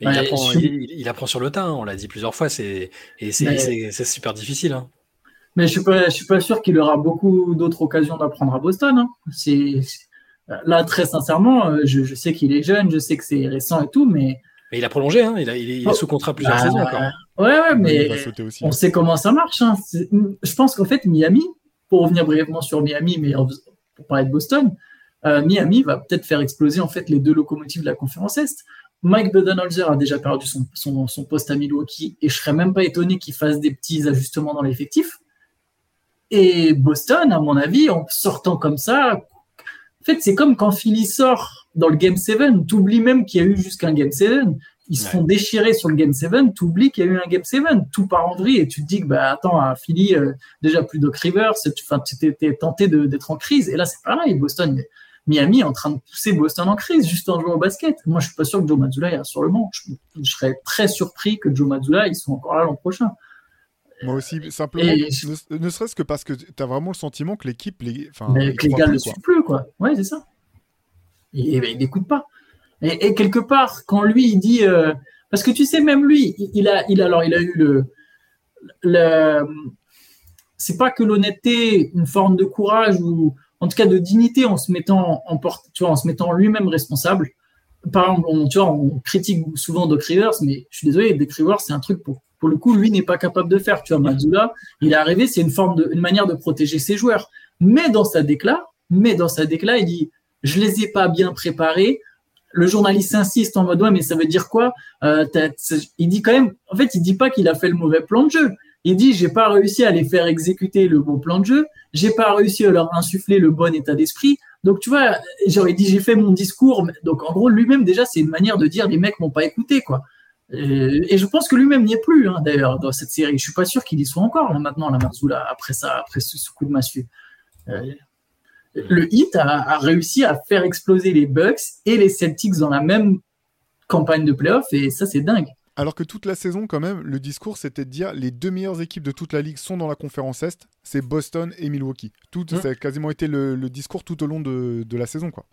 Speaker 2: il, apprend, il, apprend, sur le tas, on l'a dit plusieurs fois, c'est, et c'est, super difficile. Hein.
Speaker 3: Mais je ne suis, pas sûr qu'il aura beaucoup d'autres occasions d'apprendre à Boston. Hein. C'est, là, très sincèrement, euh, je, sais qu'il est jeune, je sais que c'est récent et tout, mais.
Speaker 2: Mais il a prolongé, hein. il, est oh. sous contrat plusieurs bah, saisons encore.
Speaker 3: Ouais, ouais, mais on sait comment ça marche. Je pense qu'en fait, Miami, pour revenir brièvement sur Miami, mais pour parler de Boston, euh, Miami va peut-être faire exploser en fait les deux locomotives de la conférence Est. Mike Budenholzer a déjà perdu son, son, poste à Milwaukee et je serais même pas étonné qu'il fasse des petits ajustements dans l'effectif. Et Boston, à mon avis, en sortant comme ça, en fait, c'est comme quand Philly sort dans le Game 7, oublies même qu'il y a eu jusqu'un Game 7. Ils se font déchirer sur le Game 7, oublies qu'il y a eu un Game 7, tout part en vrille et tu te dis que, bah, attends, à Philly, euh, déjà plus de Rivers, tu étais tenté d'être en crise. Et là, c'est pareil, Boston, Miami est en train de pousser Boston en crise juste en jouant au basket. Moi, je suis pas sûr que Joe Mazzulla est sur le banc. Je, serais très surpris que Joe Mazzulla ils sont encore là l'an prochain.
Speaker 1: Moi aussi, simplement, ne, serait-ce que parce que tu as vraiment le sentiment que l'équipe, les,
Speaker 3: que les gars ne le suivent plus, quoi. Ouais, c'est ça. Et, ben, il n'écoute pas. Et, quelque part, quand lui, il dit, euh, parce que tu sais, même lui, il, a, il alors, il a eu le, le c'est pas que l'honnêteté, une forme de courage ou en tout cas de dignité en se mettant en porte, tu vois, en se mettant lui-même responsable. Par exemple, on, tu vois, on critique souvent Doc Rivers, mais je suis désolé, Doc Rivers, c'est un truc pour, pour le coup, lui n'est pas capable de faire. Tu vois, Mazzulla, il est arrivé, c'est une forme de, une manière de protéger ses joueurs. Mais dans sa déclat, mais dans sa il dit, je les ai pas bien préparés. Le journaliste insiste en mode mais ça veut dire quoi? Euh, Il dit quand même, en fait, il dit pas qu'il a fait le mauvais plan de jeu. Il dit j'ai pas réussi à les faire exécuter le bon plan de jeu, j'ai pas réussi à leur insuffler le bon état d'esprit. Donc tu vois, j'aurais dit j'ai fait mon discours. Donc en gros lui-même déjà c'est une manière de dire les mecs m'ont pas écouté quoi. Et, je pense que lui-même n'y est plus, hein, d'ailleurs, dans cette série. Je suis pas sûr qu'il y soit encore là, maintenant, la Marzula, après ça, après ce, coup de massue. Euh, le Heat a, réussi à faire exploser les Bucks et les Celtics dans la même campagne de playoff, et ça, c'est dingue.
Speaker 1: Alors que toute la saison, quand même, le discours, c'était de dire les deux meilleures équipes de toute la ligue sont dans la conférence Est, c'est Boston et Milwaukee. Tout, mmh. Ça a quasiment été le, discours tout au long de, la saison. Quoi.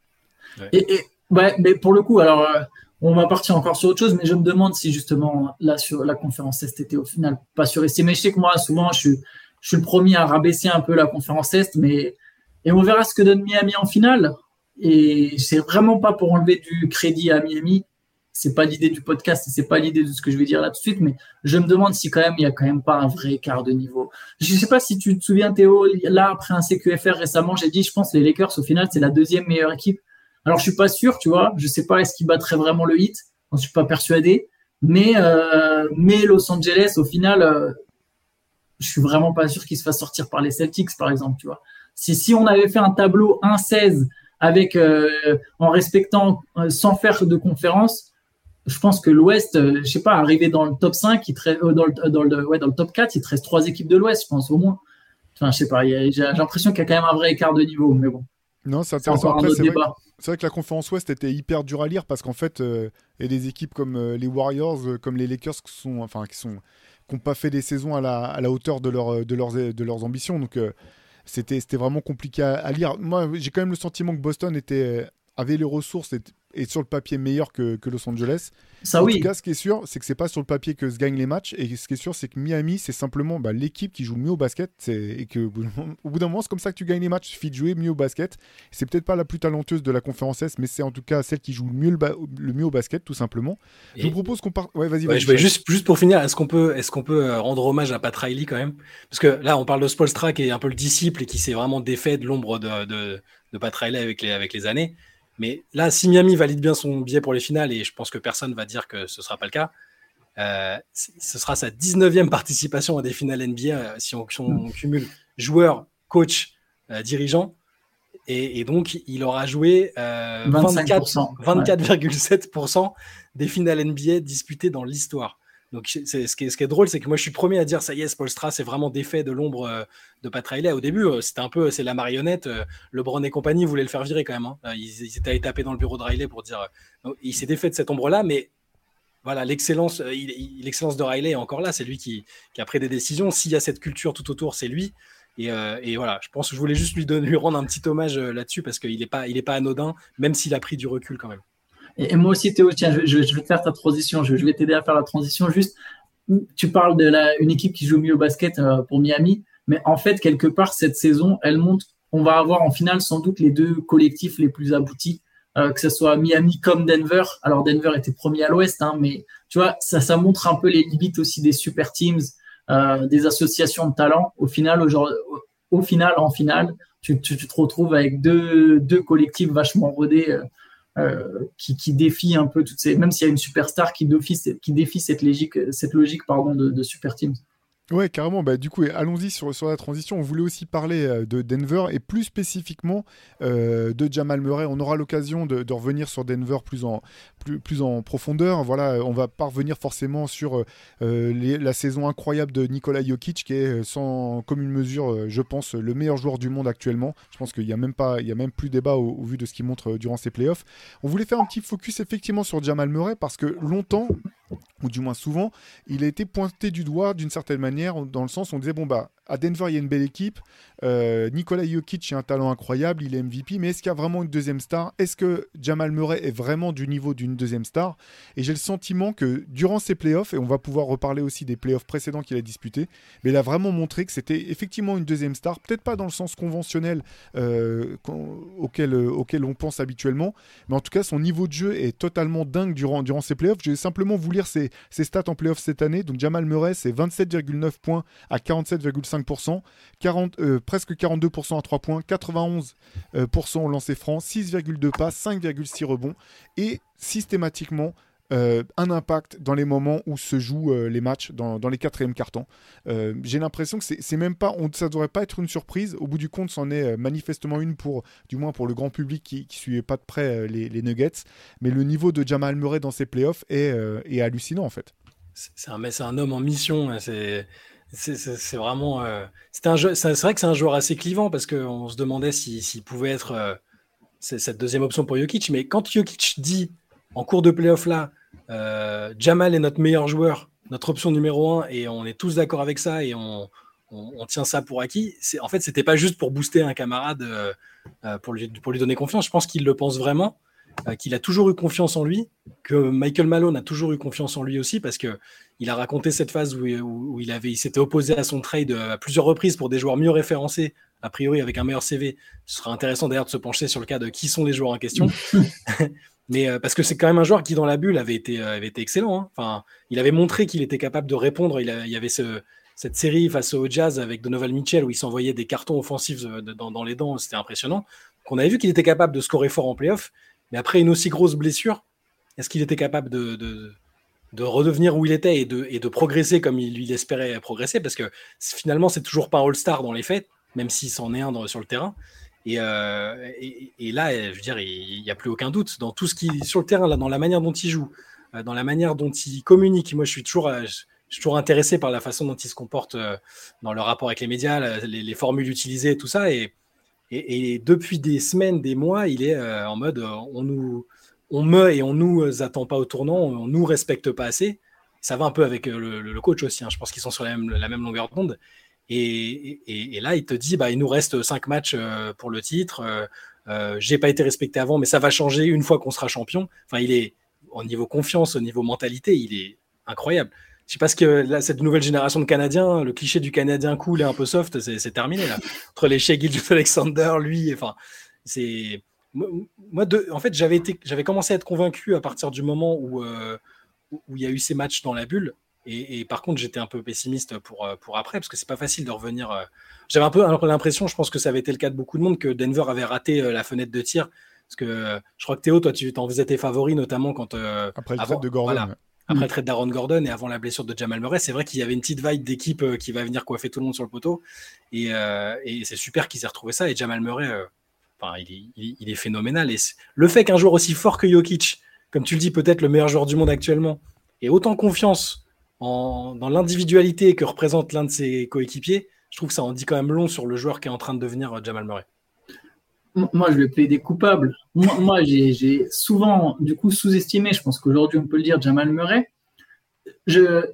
Speaker 3: Et, ouais, mais pour le coup, alors, euh, on va partir encore sur autre chose, mais je me demande si justement, là, sur la conférence Est était au final pas surestimée. Je sais que moi, souvent, je suis, je suis le premier à rabaisser un peu la conférence Est, mais et on verra ce que donne Miami en finale. Et c'est vraiment pas pour enlever du crédit à Miami, c'est pas l'idée du podcast, c'est pas l'idée de ce que je vais dire là tout de suite, mais je me demande si quand même il y a quand même pas un vrai écart de niveau. Je sais pas si tu te souviens Théo, là après un CQFR récemment, j'ai dit je pense les Lakers au final c'est la deuxième meilleure équipe. Alors je suis pas sûr, tu vois, je sais pas est-ce qu'ils battraient vraiment le hit, je suis pas persuadé, mais euh, mais Los Angeles au final, euh, je suis vraiment pas sûr qu'ils se fassent sortir par les Celtics par exemple, tu vois. Si si on avait fait un tableau 1-16 avec euh, en respectant sans faire de conférence je pense que l'Ouest, euh, je sais pas, arriver dans le top 5, il euh, dans, le, dans, le, ouais, dans le top 4, il te reste trois équipes de l'Ouest, je pense, au moins. Enfin, je sais pas, j'ai l'impression qu'il y a quand même un vrai écart de niveau, mais bon.
Speaker 1: Non, c'est intéressant. c'est vrai, vrai, que la conférence Ouest était hyper dure à lire parce qu'en fait, euh, il y a des équipes comme les Warriors, comme les Lakers qui sont, enfin, qui sont, qui n'ont pas fait des saisons à la, à la hauteur de, leur, de, leurs, de leurs ambitions. Donc, c'était, c'était vraiment compliqué à, à lire. Moi, j'ai quand même le sentiment que Boston était, avait les ressources, est sur le papier meilleur que, Los Angeles.
Speaker 3: Ça
Speaker 1: en
Speaker 3: oui.
Speaker 1: tout cas, ce qui est sûr, c'est que c'est pas sur le papier que se gagnent les matchs. Et ce qui est sûr, c'est que Miami, c'est simplement bah, l'équipe qui joue mieux au basket. Et que au bout d'un moment, c'est comme ça que tu gagnes les matchs. Il suffit de jouer mieux au basket. C'est peut-être pas la plus talentueuse de la conférence S, mais c'est en tout cas celle qui joue le mieux, le, mieux au basket, tout simplement. Je vous propose qu'on parte. Ouais, vas-y.
Speaker 2: je vais juste, juste pour finir, est-ce qu'on peut, est qu'on peut euh, rendre hommage à Pat Riley quand même? Parce que là, on parle de Spolstra qui est un peu le disciple et qui s'est vraiment défait de l'ombre de, de, de Pat Riley avec les, avec les années. Mais là, si Miami valide bien son billet pour les finales, et je pense que personne va dire que ce ne sera pas le cas, euh, ce sera sa 19e participation à des finales NBA euh, si, on, cumule joueurs, coach, euh, dirigeants. Et, donc, il aura joué 24,7% des finales NBA disputées dans l'histoire. Donc, ce qui, est, drôle, c'est que moi, je suis premier à dire ça y est, Spolstra, c'est vraiment défait de l'ombre euh, de Pat Riley. Au début, euh, c'était un peu, c'est la marionnette. Euh, LeBron et compagnie voulaient le faire virer quand même. Hein. Ils, étaient allés taper dans le bureau de Riley pour dire. il s'est défait de cette ombre-là, mais voilà, l'excellence, de Riley est encore là. C'est lui qui, a pris des décisions. S'il y a cette culture tout autour, c'est lui. Et, voilà, je pense que je voulais juste lui, donner, rendre un petit hommage là-dessus parce qu'il n'est pas, il pas anodin, même s'il a pris du recul quand même.
Speaker 3: Et, moi aussi, Théo, tiens, je, vais te faire ta transition. Je, vais t'aider à faire la transition. Juste, tu parles de la, une équipe qui joue mieux au basket euh, pour Miami, mais en fait, quelque part, cette saison, elle montre qu'on va avoir en finale sans doute les deux collectifs les plus aboutis, euh, que ce soit Miami comme Denver. Alors, Denver était premier à l'ouest, hein, mais tu vois, ça, montre un peu les limites aussi des super teams, euh, des associations de talents. Au final, au, final, en finale, tu, tu, tu, te retrouves avec deux, deux collectifs vachement rodés. Euh, qui, qui, défie un peu toutes ces, même s'il y a une superstar qui défie, cette logique, cette logique pardon, de, de super teams.
Speaker 1: Ouais, carrément. Bah, du coup, allons-y sur, sur la transition. On voulait aussi parler euh, de Denver et plus spécifiquement euh, de Jamal Murray. On aura l'occasion de, revenir sur Denver plus en, plus, plus en profondeur. Voilà, on va pas revenir forcément sur euh, la saison incroyable de Nikola Jokic, qui est sans commune mesure, je pense, le meilleur joueur du monde actuellement. Je pense qu'il n'y a même pas, il y a même plus débat au, au, vu de ce qu'il montre durant ses playoffs. On voulait faire un petit focus effectivement sur Jamal Murray parce que longtemps, ou du moins souvent, il a été pointé du doigt d'une certaine manière, dans le sens où on disait, bon, bah, à Denver, il y a une belle équipe. Euh, Nikola Jokic a un talent incroyable, il est MVP, mais est-ce qu'il y a vraiment une deuxième star? Est-ce que Jamal Murray est vraiment du niveau d'une deuxième star? Et j'ai le sentiment que durant ces playoffs, et on va pouvoir reparler aussi des playoffs précédents qu'il a disputés, mais il a vraiment montré que c'était effectivement une deuxième star, peut-être pas dans le sens conventionnel euh, auquel, euh, auquel on pense habituellement, mais en tout cas, son niveau de jeu est totalement dingue durant, durant ces playoffs. Je vais simplement vous lire ses, ses stats en playoffs cette année. Donc Jamal Murray, c'est 27,9 points à 47,5%, 40, presque 42% à 3 points, 91% euh, au lancer franc, 6,2 passes, 5,6 rebonds. Et systématiquement euh, un impact dans les moments où se jouent euh, les matchs, dans, les quatrièmes cartons. Euh, j'ai l'impression que c'est même pas, on, ça devrait pas être une surprise. Au bout du compte, c'en est manifestement une pour, du moins pour le grand public qui, qui suivait pas de près les, Nuggets. Mais le niveau de Jamal Murray dans ses playoffs est, est hallucinant en fait.
Speaker 2: C'est un, homme en mission. Hein, c'est c'est vraiment. c'est vrai que c'est un joueur assez clivant parce qu'on se demandait s'il pouvait être cette deuxième option pour Jokic. Mais quand Jokic dit en cours de playoff là, euh, Jamal est notre meilleur joueur, notre option numéro un, et on est tous d'accord avec ça et on, tient ça pour acquis. En fait, c'était pas juste pour booster un camarade euh, euh, pour, lui, donner confiance. Je pense qu'il le pense vraiment, qu'il a toujours eu confiance en lui, que Michael Malone a toujours eu confiance en lui aussi parce que il a raconté cette phase où, il il s'était opposé à son trade à plusieurs reprises pour des joueurs mieux référencés a priori avec un meilleur CV. Ce sera intéressant d'ailleurs de se pencher sur le cas de qui sont les joueurs en question. Mais euh, parce que c'est quand même un joueur qui, dans la bulle, avait été, euh, excellent. Hein. Enfin, il avait montré qu'il était capable de répondre. Il, y avait ce, cette série face au Jazz avec Donovan Mitchell où il s'envoyait des cartons offensifs euh, dans, les dents. C'était impressionnant. on avait vu qu'il était capable de scorer fort en playoff. Mais après une aussi grosse blessure, est-ce qu'il était capable de, de, redevenir où il était et de, progresser comme il, espérait progresser? Parce que finalement, c'est toujours pas All-Star dans les faits même s'il s'en est un sur le terrain. Euh, et, là, je veux dire, il n'y a plus aucun doute dans tout ce qui sur le terrain, là, dans la manière dont il joue, euh, dans la manière dont il communique. Moi, je suis toujours, euh, je suis toujours intéressé par la façon dont il se comporte dans le rapport avec les médias, les, formules utilisées, tout ça. Et, et, depuis des semaines, des mois, il est en mode on nous, on me et on nous attend pas au tournant, on nous respecte pas assez. Ça va un peu avec le, coach aussi. Hein. Je pense qu'ils sont sur la même, la même longueur d'onde. Et, là, il te dit, bah, il nous reste cinq matchs euh, pour le titre. Euh, euh, j'ai pas été respecté avant, mais ça va changer une fois qu'on sera champion. Enfin, il est au niveau confiance, au niveau mentalité, il est incroyable. Je sais pas ce que cette nouvelle génération de Canadiens, le cliché du Canadien cool et un peu soft, c'est terminé là. Entre les Shea Gilgis Alexander, lui, enfin, c'est moi, en fait, j'avais commencé à être convaincu à partir du moment où où il y a eu ces matchs dans la bulle. Et, par contre, j'étais un peu pessimiste pour, euh, pour après, parce que c'est pas facile de revenir. Euh. J'avais un peu l'impression, je pense que ça avait été le cas de beaucoup de monde, que Denver avait raté euh, la fenêtre de tir. Parce que je crois que Théo, toi, tu t'en faisais tes favoris, notamment quand.
Speaker 1: après le trade de Gordon.
Speaker 2: après le trade d'Aaron Gordon et avant la blessure de Jamal Murray, c'est vrai qu'il y avait une petite vibe d'équipe qui va venir coiffer tout le monde sur le poteau. Et, et c'est super qu'il s'est retrouvé ça. Et Jamal Murray, enfin, il, est, il, est, phénoménal. Et le fait qu'un joueur aussi fort que Jokic, comme tu le dis, peut-être le meilleur joueur du monde actuellement, ait autant confiance dans l'individualité que représente l'un de ses coéquipiers, je trouve que ça en dit quand même long sur le joueur qui est en train de devenir euh, Jamal Murray.
Speaker 3: Moi, je vais plaider coupable. Moi, j'ai souvent, du coup, sous-estimé, je pense qu'aujourd'hui, on peut le dire, Jamal Murray. Je,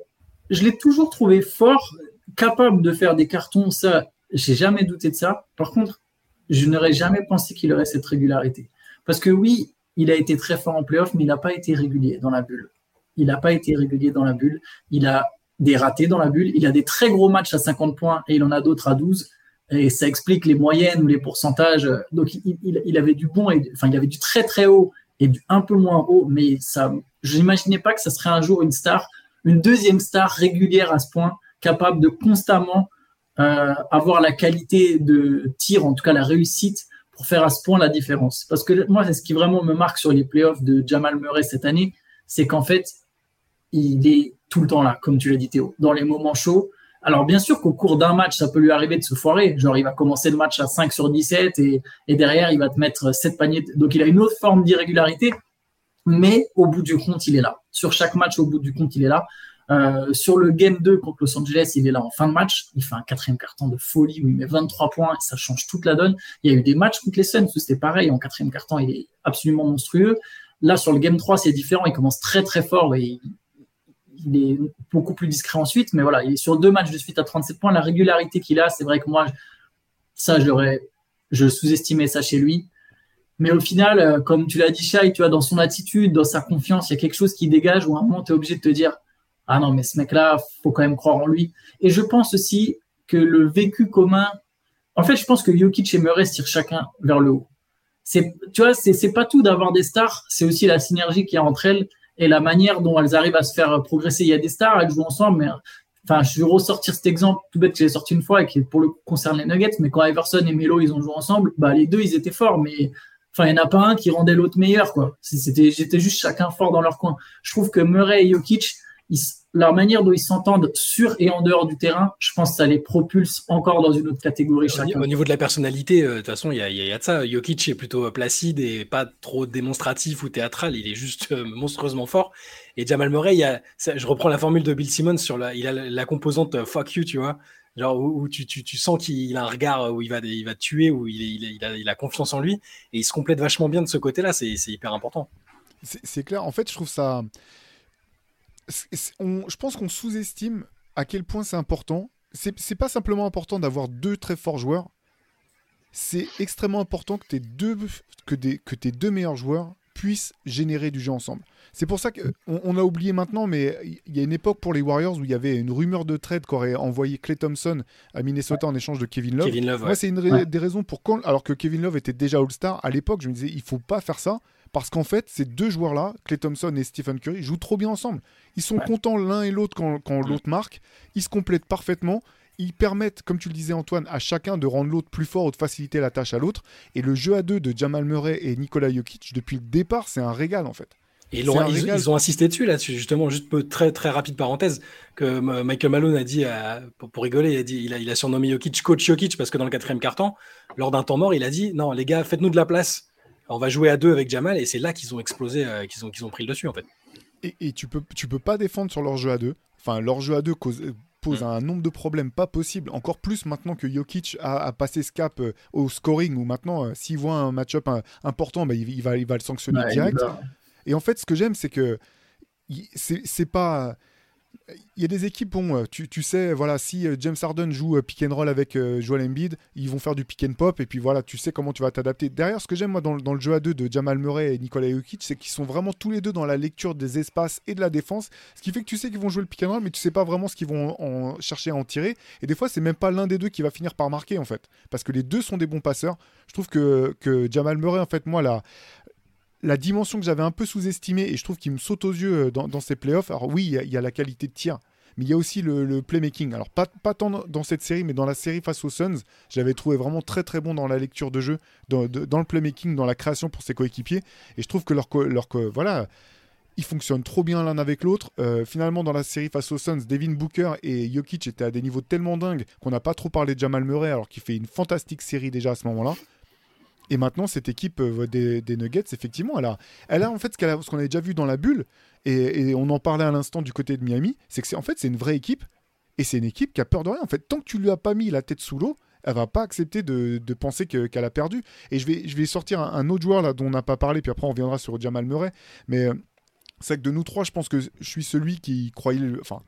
Speaker 3: je l'ai toujours trouvé fort, capable de faire des cartons, ça, j'ai jamais douté de ça. Par contre, je n'aurais jamais pensé qu'il aurait cette régularité. Parce que oui, il a été très fort en playoff, mais il n'a pas été régulier dans la bulle il n'a pas été régulier dans la bulle. Il a des ratés dans la bulle. Il a des très gros matchs à 50 points et il en a d'autres à 12. Et ça explique les moyennes ou les pourcentages. Donc, il, avait du bon, et, enfin, il avait du très très haut et du un peu moins haut. Mais ça, je n'imaginais pas que ça serait un jour une star, une deuxième star régulière à ce point, capable de constamment euh, avoir la qualité de tir, en tout cas la réussite, pour faire à ce point la différence. Parce que moi, c'est ce qui vraiment me marque sur les playoffs de Jamal Murray cette année, c'est qu'en fait, il est tout le temps là, comme tu l'as dit Théo, dans les moments chauds. Alors bien sûr qu'au cours d'un match, ça peut lui arriver de se foirer. Genre, il va commencer le match à 5 sur 17 et, et derrière, il va te mettre 7 paniers. Donc, il a une autre forme d'irrégularité. Mais au bout du compte, il est là. Sur chaque match, au bout du compte, il est là. Euh, sur le game 2 contre Los Angeles, il est là en fin de match. Il fait un quatrième carton de folie où il met 23 points. Ça change toute la donne. Il y a eu des matchs contre les Suns où c'était pareil. En quatrième carton, il est absolument monstrueux. Là, sur le game 3, c'est différent. Il commence très, très fort et il est beaucoup plus discret ensuite, mais voilà, il est sur deux matchs de suite à 37 points. La régularité qu'il a, c'est vrai que moi, ça, j'aurais, je sous-estimais ça chez lui. Mais au final, euh, comme tu l'as dit, Shai, tu vois, dans son attitude, dans sa confiance, il y a quelque chose qui dégage où à un moment, tu es obligé de te dire Ah non, mais ce mec-là, faut quand même croire en lui. Et je pense aussi que le vécu commun, en fait, je pense que Jokic et Murray tirent chacun vers le haut. C'est, tu vois, c'est, c'est pas tout d'avoir des stars, c'est aussi la synergie qu'il y a entre elles et la manière dont elles arrivent à se faire progresser. Il y a des stars, elles jouent ensemble, mais enfin, je vais ressortir cet exemple tout bête que j'ai sorti une fois et qui pour le concerne les Nuggets, mais quand Everson et Melo ils ont joué ensemble, bah les deux ils étaient forts, mais Enfin, il n'y en a pas un qui rendait l'autre meilleur, quoi. C'était, j'étais juste chacun fort dans leur coin. Je trouve que Murray et Jokic, leur manière dont ils s'entendent sur et en dehors du terrain, je pense que ça les propulse encore dans une autre catégorie chacun.
Speaker 2: Au niveau de la personnalité, euh, de toute façon, il y, y, a de ça. Jokic est plutôt euh, placide et pas trop démonstratif ou théâtral. Il est juste euh, monstrueusement fort. Et Jamal Murray, il y a, je reprends la formule de Bill Simmons sur la, il a la composante fuck you, tu vois. Genre où, tu, tu, tu, sens qu'il a un regard où il va, il va tuer, où il, il, il, a, il, a, confiance en lui, et il se complète vachement bien de ce côté-là, c'est hyper important.
Speaker 1: C'est clair, en fait, je trouve ça... On, je pense qu'on sous-estime à quel point c'est important. C'est pas simplement important d'avoir deux très forts joueurs, c'est extrêmement important que tes deux, que des, que tes deux meilleurs joueurs puissent générer du jeu ensemble. C'est pour ça qu'on on a oublié maintenant, mais il y a une époque pour les Warriors où il y avait une rumeur de trade qu'aurait envoyé Clay Thompson à Minnesota en échange de Kevin Love.
Speaker 2: Kevin Love
Speaker 1: Moi, c'est une ouais. des raisons pour quand, alors que Kevin Love était déjà All-Star à l'époque, je me disais il faut pas faire ça parce qu'en fait, ces deux joueurs-là, Clay Thompson et Stephen Curry, jouent trop bien ensemble. Ils sont ouais. contents l'un et l'autre quand, quand l'autre marque. Ils se complètent parfaitement ils permettent, comme tu le disais Antoine, à chacun de rendre l'autre plus fort ou de faciliter la tâche à l'autre. Et le jeu à deux de Jamal Murray et Nikola Jokic, depuis le départ, c'est un régal en fait.
Speaker 2: Et ils, ont, ils, ils, ont insisté dessus là-dessus, justement, juste peu, très très rapide parenthèse, que Michael Malone a dit, à, pour, pour, rigoler, il a, dit, il, a, il a surnommé Jokic coach Jokic parce que dans le quatrième carton, lors d'un temps mort, il a dit non les gars, faites-nous de la place, on va jouer à deux avec Jamal, et c'est là qu'ils ont explosé, euh, qu'ils ont, qu'ils ont pris le dessus en fait.
Speaker 1: Et, et, tu peux tu peux pas défendre sur leur jeu à deux. Enfin, leur jeu à deux cause, pose mmh. un nombre de problèmes pas possible, encore plus maintenant que Jokic a, a passé ce cap euh, au scoring, où maintenant, euh, s'il voit un match-up un, important, bah, il, il, va, il va le sanctionner ouais, direct. Et en fait, ce que j'aime, c'est que c'est pas. Il y a des équipes, bon, tu, tu sais, voilà, si James Harden joue pick and roll avec Joel Embiid, ils vont faire du pick and pop, et puis voilà, tu sais comment tu vas t'adapter. Derrière, ce que j'aime, moi, dans, le jeu à deux de Jamal Murray et Nikola Jokic, c'est qu'ils sont vraiment tous les deux dans la lecture des espaces et de la défense, ce qui fait que tu sais qu'ils vont jouer le pick and roll, mais tu sais pas vraiment ce qu'ils vont en chercher à en tirer. Et des fois, c'est même pas l'un des deux qui va finir par marquer, en fait, parce que les deux sont des bons passeurs. Je trouve que, que Jamal Murray, en fait, moi, là, la dimension que j'avais un peu sous-estimée et je trouve qu'il me saute aux yeux dans, dans ces playoffs. Alors oui, il y, a la qualité de tir, mais il y a aussi le, playmaking. Alors pas, pas tant dans cette série, mais dans la série face aux Suns, j'avais trouvé vraiment très très bon dans la lecture de jeu, dans le playmaking, dans la création pour ses coéquipiers. Et je trouve que leur, leur voilà, ils fonctionnent trop bien l'un avec l'autre. Euh, finalement, dans la série face aux Suns, Devin Booker et Jokic étaient à des niveaux tellement dingues qu'on n'a pas trop parlé de Jamal Murray, alors qu'il fait une fantastique série déjà à ce moment-là. Et maintenant, cette équipe euh, des, Nuggets, effectivement, elle a, elle a en fait ce qu'on qu avait déjà vu dans la bulle, et, on en parlait à l'instant du côté de Miami, c'est que c'est en fait c'est une vraie équipe, et c'est une équipe qui a peur de rien. En fait, tant que tu lui as pas mis la tête sous l'eau, elle va pas accepter de, penser qu'elle qu a perdu. Et je vais, je vais sortir un, autre joueur là dont on n'a pas parlé, puis après on reviendra sur Jamal Murray. Mais euh, c'est que de nous trois, je pense que je suis celui qui croyait, enfin,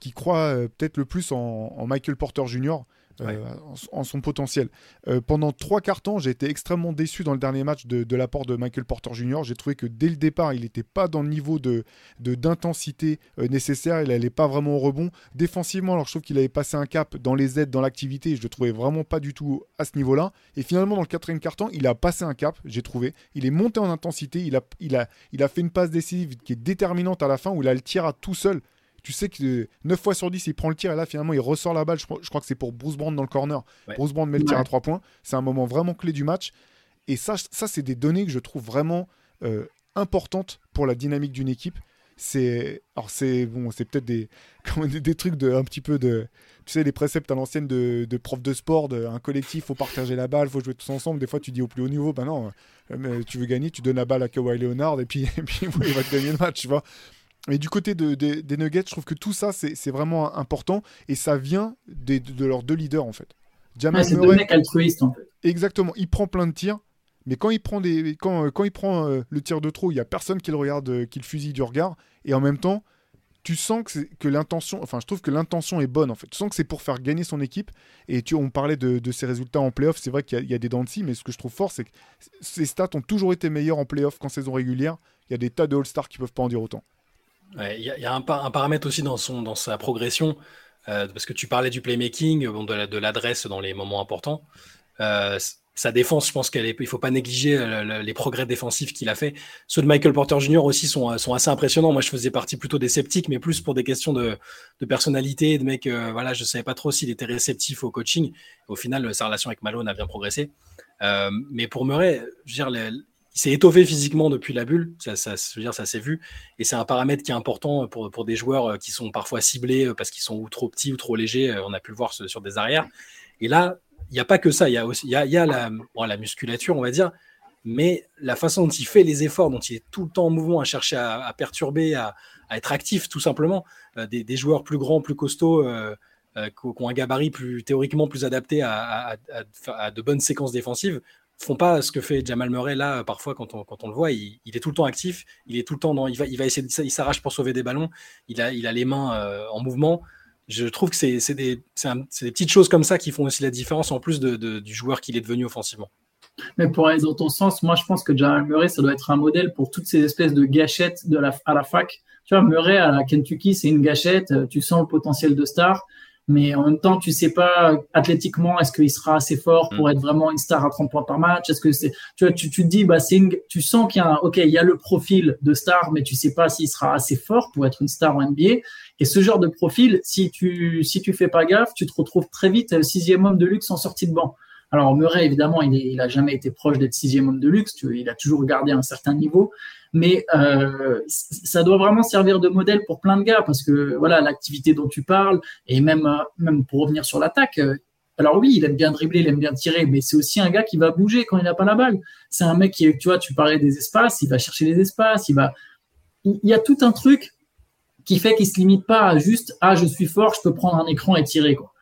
Speaker 1: qui croit euh, peut-être le plus en Michael Porter Jr. Euh, en, son potentiel. Euh, pendant trois quarts temps, j'ai été extrêmement déçu dans le dernier match de, l'apport de Michael Porter Jr. J'ai trouvé que dès le départ, il n'était pas dans le niveau de d'intensité euh, nécessaire. Il n'allait pas vraiment au rebond. Défensivement, alors je trouve qu'il avait passé un cap dans les aides, dans l'activité. Je le trouvais vraiment pas du tout à ce niveau-là. Et finalement, dans le quatrième temps, il a passé un cap. J'ai trouvé. Il est monté en intensité. Il a, il a, il a fait une passe décisive qui est déterminante à la fin où il a le tir à tout seul tu sais que 9 fois sur 10, il prend le tir et là, finalement, il ressort la balle. Je, je crois que c'est pour Bruce Brown dans le corner. Ouais. Bruce Brown met le tir ouais. à 3 points. C'est un moment vraiment clé du match. Et ça, ça c'est des données que je trouve vraiment euh, importantes pour la dynamique d'une équipe. C'est alors c'est bon, c'est peut-être des, des, des trucs de un petit peu de tu sais les préceptes à l'ancienne de, de prof de sport, de, un collectif, faut partager la balle, faut jouer tous ensemble. Des fois, tu dis au plus haut niveau, ben non, euh, tu veux gagner, tu donnes la balle à Kawhi Leonard et puis, et puis il va te gagner le match, tu vois. Et du côté de, de, des Nuggets, je trouve que tout ça, c'est vraiment important et ça vient des, de, de, leurs deux leaders en fait.
Speaker 3: Jamal ouais, c'est deux mecs altruistes en fait.
Speaker 1: Exactement, il prend plein de tirs, mais quand il prend, des, quand, quand il prend euh, le tir de trop, il n'y a personne qui le regarde, euh, qui le fusille du regard. Et en même temps, tu sens que, que l'intention, enfin je trouve que l'intention est bonne en fait. Tu sens que c'est pour faire gagner son équipe. Et tu, on parlait de, de ses résultats en playoff, c'est vrai qu'il y, y, a des dents de scie, mais ce que je trouve fort, c'est que ses stats ont toujours été meilleurs en playoff qu'en saison régulière. Il y a des tas de All-Stars qui peuvent pas en dire autant.
Speaker 2: Il y, a un, paramètre aussi dans, sa progression, euh, parce que tu parlais du playmaking, de l'adresse dans les moments importants. Euh, sa défense, je pense qu'il ne faut pas négliger le, les progrès défensifs qu'il a fait. Ceux de Michael Porter Jr. aussi sont, assez impressionnants. Moi, je faisais partie plutôt des sceptiques, mais plus pour des questions de, personnalité, de mec, euh, voilà, je ne savais pas trop s'il était réceptif au coaching. Au final, sa relation avec Malone a bien progressé. mais pour Murray, je veux dire, il s'est étoffé physiquement depuis la bulle, ça, s'est vu, et c'est un paramètre qui est important pour, des joueurs qui sont parfois ciblés parce qu'ils sont ou trop petits ou trop légers, on a pu le voir sur des arrières. Et là, il n'y a pas que ça, il y a aussi il y a, la, la, musculature, on va dire, mais la façon dont il fait les efforts, dont il est tout le temps en mouvement, à chercher à, perturber, à, être actif, tout simplement, euh, des, joueurs plus grands, plus costauds, euh, euh, qui ont un gabarit plus théoriquement plus adapté à, de bonnes séquences défensives, font pas ce que fait Jamal Murray là parfois quand on, quand on le voit. Il, est tout le temps actif. Il est tout le temps dans il va il va essayer il s'arrache pour sauver des ballons. Il a il a les mains en mouvement. Je trouve que c'est des, des, petites choses comme ça qui font aussi la différence en plus du joueur qu'il est devenu offensivement.
Speaker 3: Mais pour aller dans ton sens, moi je pense que Jamal Murray, ça doit être un modèle pour toutes ces espèces de gâchettes de la, à la fac. Tu vois, Murray à la Kentucky, c'est une gâchette, tu sens le potentiel de star mais en même temps, tu sais pas athlétiquement est-ce qu'il sera assez fort pour mm. être vraiment une star à 30 points par match? Est-ce que c'est, tu vois, tu, tu te dis, bah c'est tu sens qu'il y a, un, ok, il y a le profil de star, mais tu sais pas s'il sera assez fort pour être une star en NBA. Et ce genre de profil, si tu si tu fais pas gaffe, tu te retrouves très vite sixième homme de luxe en sortie de banc. Alors Murray, évidemment, il, est, il a jamais été proche d'être sixième homme de luxe. Il a toujours gardé un certain niveau, mais euh, ça doit vraiment servir de modèle pour plein de gars parce que voilà l'activité dont tu parles et même euh, même pour revenir sur l'attaque. Euh, alors oui, il aime bien dribbler, il aime bien tirer, mais c'est aussi un gars qui va bouger quand il n'a pas la balle. C'est un mec qui, tu vois, tu parlais des espaces, il va chercher les espaces, il va. Il y a tout un truc qui fait qu'il se limite pas à juste ah je suis fort, je peux prendre un écran et tirer quoi.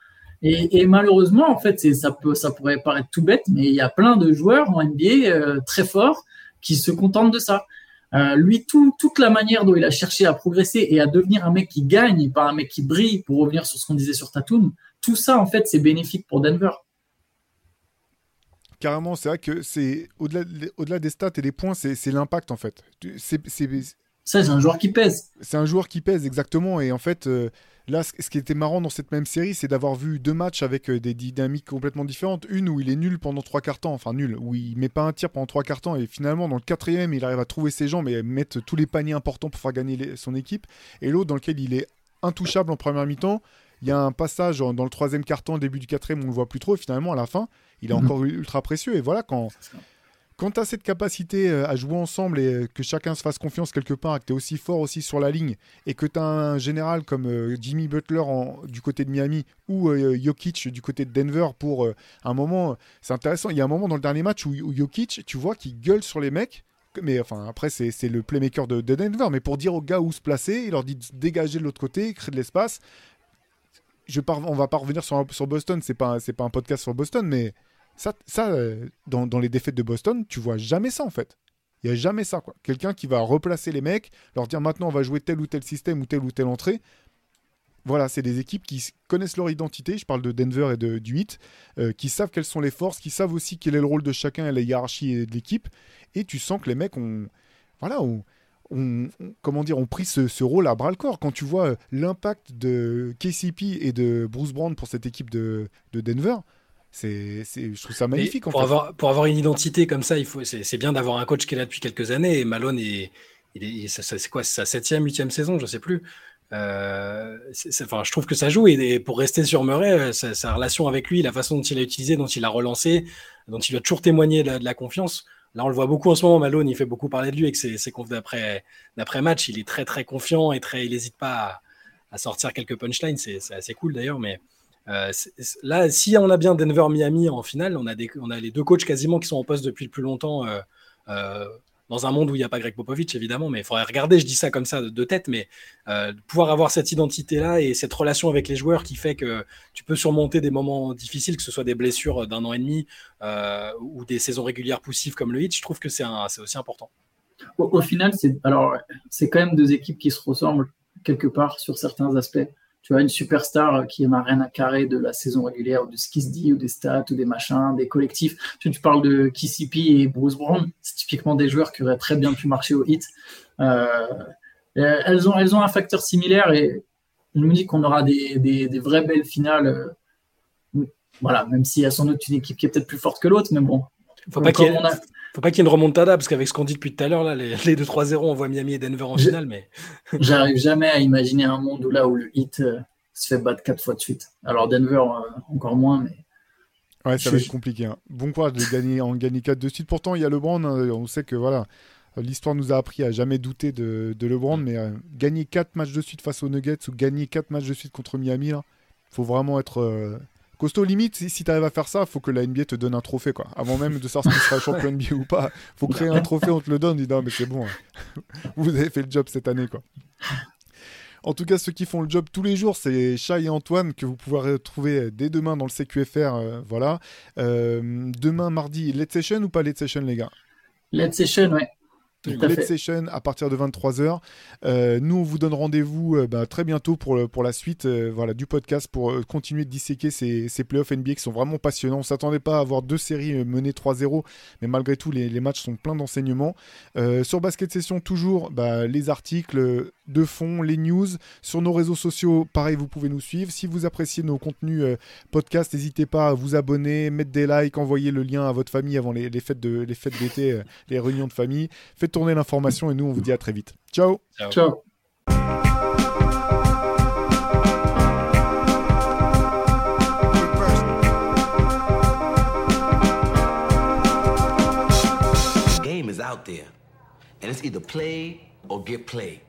Speaker 3: Et, malheureusement, en fait, ça peut, ça pourrait paraître tout bête, mais il y a plein de joueurs en NBA très forts qui se contentent de ça. Euh, lui, toute la manière dont il a cherché à progresser et à devenir un mec qui gagne, pas un mec qui brille, pour revenir sur ce qu'on disait sur Tatum, tout ça, en fait, c'est bénéfique pour Denver.
Speaker 1: Carrément, c'est vrai que c'est au-delà au -delà des stats et des points, c'est l'impact, en fait.
Speaker 3: Ça, c'est un joueur qui pèse.
Speaker 1: C'est un joueur qui pèse, exactement. Et en fait, euh, là, ce qui était marrant dans cette même série, c'est d'avoir vu deux matchs avec euh, des dynamiques complètement différentes. Une où il est nul pendant trois quarts temps, enfin nul, où il met pas un tir pendant trois quarts temps, et finalement, dans le quatrième, il arrive à trouver ses jambes et mettre tous les paniers importants pour faire gagner son équipe. Et l'autre, dans lequel il est intouchable en première mi-temps. Il y a un passage dans le troisième quart-temps, début du quatrième, on le voit plus trop, et finalement, à la fin, il est mhm. encore ultra précieux. Et voilà, quand, quand tu as cette capacité euh, à jouer ensemble et euh, que chacun se fasse confiance quelque part, que tu es aussi fort aussi sur la ligne et que tu as un général comme euh, Jimmy Butler du côté de Miami ou Jokic du côté de Denver pour un moment, c'est intéressant. Il y a un moment dans le dernier match où, Jokic, tu vois, qu'il gueule sur les mecs. Mais enfin, après, c'est le playmaker de, Denver. Mais pour dire aux gars où se placer, il leur dit de dégager de l'autre côté, créer de l'espace. Je on va pas revenir sur, sur Boston, c'est pas, pas un podcast sur Boston, mais ça, ça euh, dans, les défaites de Boston, tu vois jamais ça en fait. Il n'y a jamais ça. quoi. Quelqu'un qui va replacer les mecs, leur dire maintenant on va jouer tel ou tel système ou telle ou telle entrée. Voilà, c'est des équipes qui connaissent leur identité, je parle de Denver et de, du 8, euh, qui savent quelles sont les forces, qui savent aussi quel est le rôle de chacun et la hiérarchie de l'équipe. Et tu sens que les mecs ont, voilà, ont, comment dire, ont pris ce, ce, rôle à bras le corps. Quand tu vois euh, l'impact de KCP et de Bruce Brown pour cette équipe de, de Denver, c'est, je trouve ça magnifique.
Speaker 2: pour, Avoir, pour avoir une identité comme ça, il faut, c'est, bien d'avoir un coach qui est là depuis quelques années. Et Malone, est, il est, c'est quoi sa septième, huitième saison, je sais plus. Euh, enfin, je trouve que ça joue. Et, pour rester sur Murray, sa, relation avec lui, la façon dont il a utilisé, dont il a relancé, dont il a toujours témoigné de la, confiance. Là, on le voit beaucoup en ce moment. Malone, il fait beaucoup parler de lui avec ses, ses d'après, d'après match. Il est très, très confiant et très, il n'hésite pas à, à, sortir quelques punchlines. C'est, assez cool d'ailleurs. Mais euh, là, si on a bien Denver-Miami en finale, on a, les deux coachs quasiment qui sont en poste depuis le plus longtemps. Euh, euh, dans un monde où il n'y a pas Greg Popovich, évidemment, mais il faudrait regarder, je dis ça comme ça de, tête, mais pouvoir avoir cette identité-là et cette relation avec les joueurs qui fait que tu peux surmonter des moments difficiles, que ce soit des blessures d'un an et demi ou des saisons régulières poussives comme le Heat, je trouve que c'est aussi important.
Speaker 3: Au final, c'est quand même deux équipes qui se ressemblent quelque part sur certains aspects tu vois, une superstar qui n'a rien à carrer de la saison régulière, ou de ce qui se dit, ou des stats, ou des machins, des collectifs. Tu, tu parles de KCP et Bruce Brown, c'est typiquement des joueurs qui auraient très bien pu marcher au hit. Euh, elles, ont, elles ont un facteur similaire et je me dis qu'on aura des, des, des, vraies belles finales. Euh, voilà, même s'il y a sans doute une équipe qui est peut-être plus forte que l'autre, mais bon.
Speaker 2: Faut pas qu'il y ait... Faut pas qu'il y ait une remontada, parce qu'avec ce qu'on dit depuis tout à l'heure, là, les, les 2-3-0, on voit Miami et Denver en finale. Mais...
Speaker 3: J'arrive jamais à imaginer un monde où là où le hit euh, se fait battre quatre fois de suite. Alors Denver, euh, encore moins, mais.
Speaker 1: Ouais, ça va être compliqué. Hein. Bon courage de gagner, en gagner 4 de suite. Pourtant, il y a LeBron. Hein, on sait que voilà, l'histoire nous a appris à jamais douter de, de LeBron. Mais euh, gagner 4 matchs de suite face aux Nuggets ou gagner 4 matchs de suite contre Miami, il faut vraiment être euh, costaud. Limite, si, si tu arrives à faire ça, il faut que la NBA te donne un trophée. quoi. Avant même de savoir si tu seras champion NBA ou pas, faut créer un trophée, on te le donne. On dit non, mais c'est bon. Hein. Vous avez fait le job cette année. quoi. En tout cas, ceux qui font le job tous les jours, c'est Chai et Antoine que vous pouvez retrouver dès demain dans le CQFR. Euh, voilà. Euh, demain, mardi, Let's Session ou pas Let's Session, les gars?
Speaker 3: Let's Session, ouais.
Speaker 1: Let's Session à partir de 23h. Euh, nous, on vous donne rendez-vous euh, bah, très bientôt pour, pour la suite euh, voilà, du podcast pour continuer de disséquer ces, ces playoffs NBA qui sont vraiment passionnants. On ne s'attendait pas à avoir deux séries menées 3-0, mais malgré tout, les, les matchs sont pleins d'enseignements. sur Basket Session, toujours bah, les articles de fond, les news. Sur nos réseaux sociaux, pareil, vous pouvez nous suivre. Si vous appréciez nos contenus podcast, n'hésitez pas à vous abonner, mettre des likes, envoyer le lien à votre famille avant les, les fêtes d'été, les réunions de famille. Faites tourner l'information et nous, on vous dit à très vite. Ciao.
Speaker 3: Ciao.
Speaker 4: Game is out there, and it's either play or get played.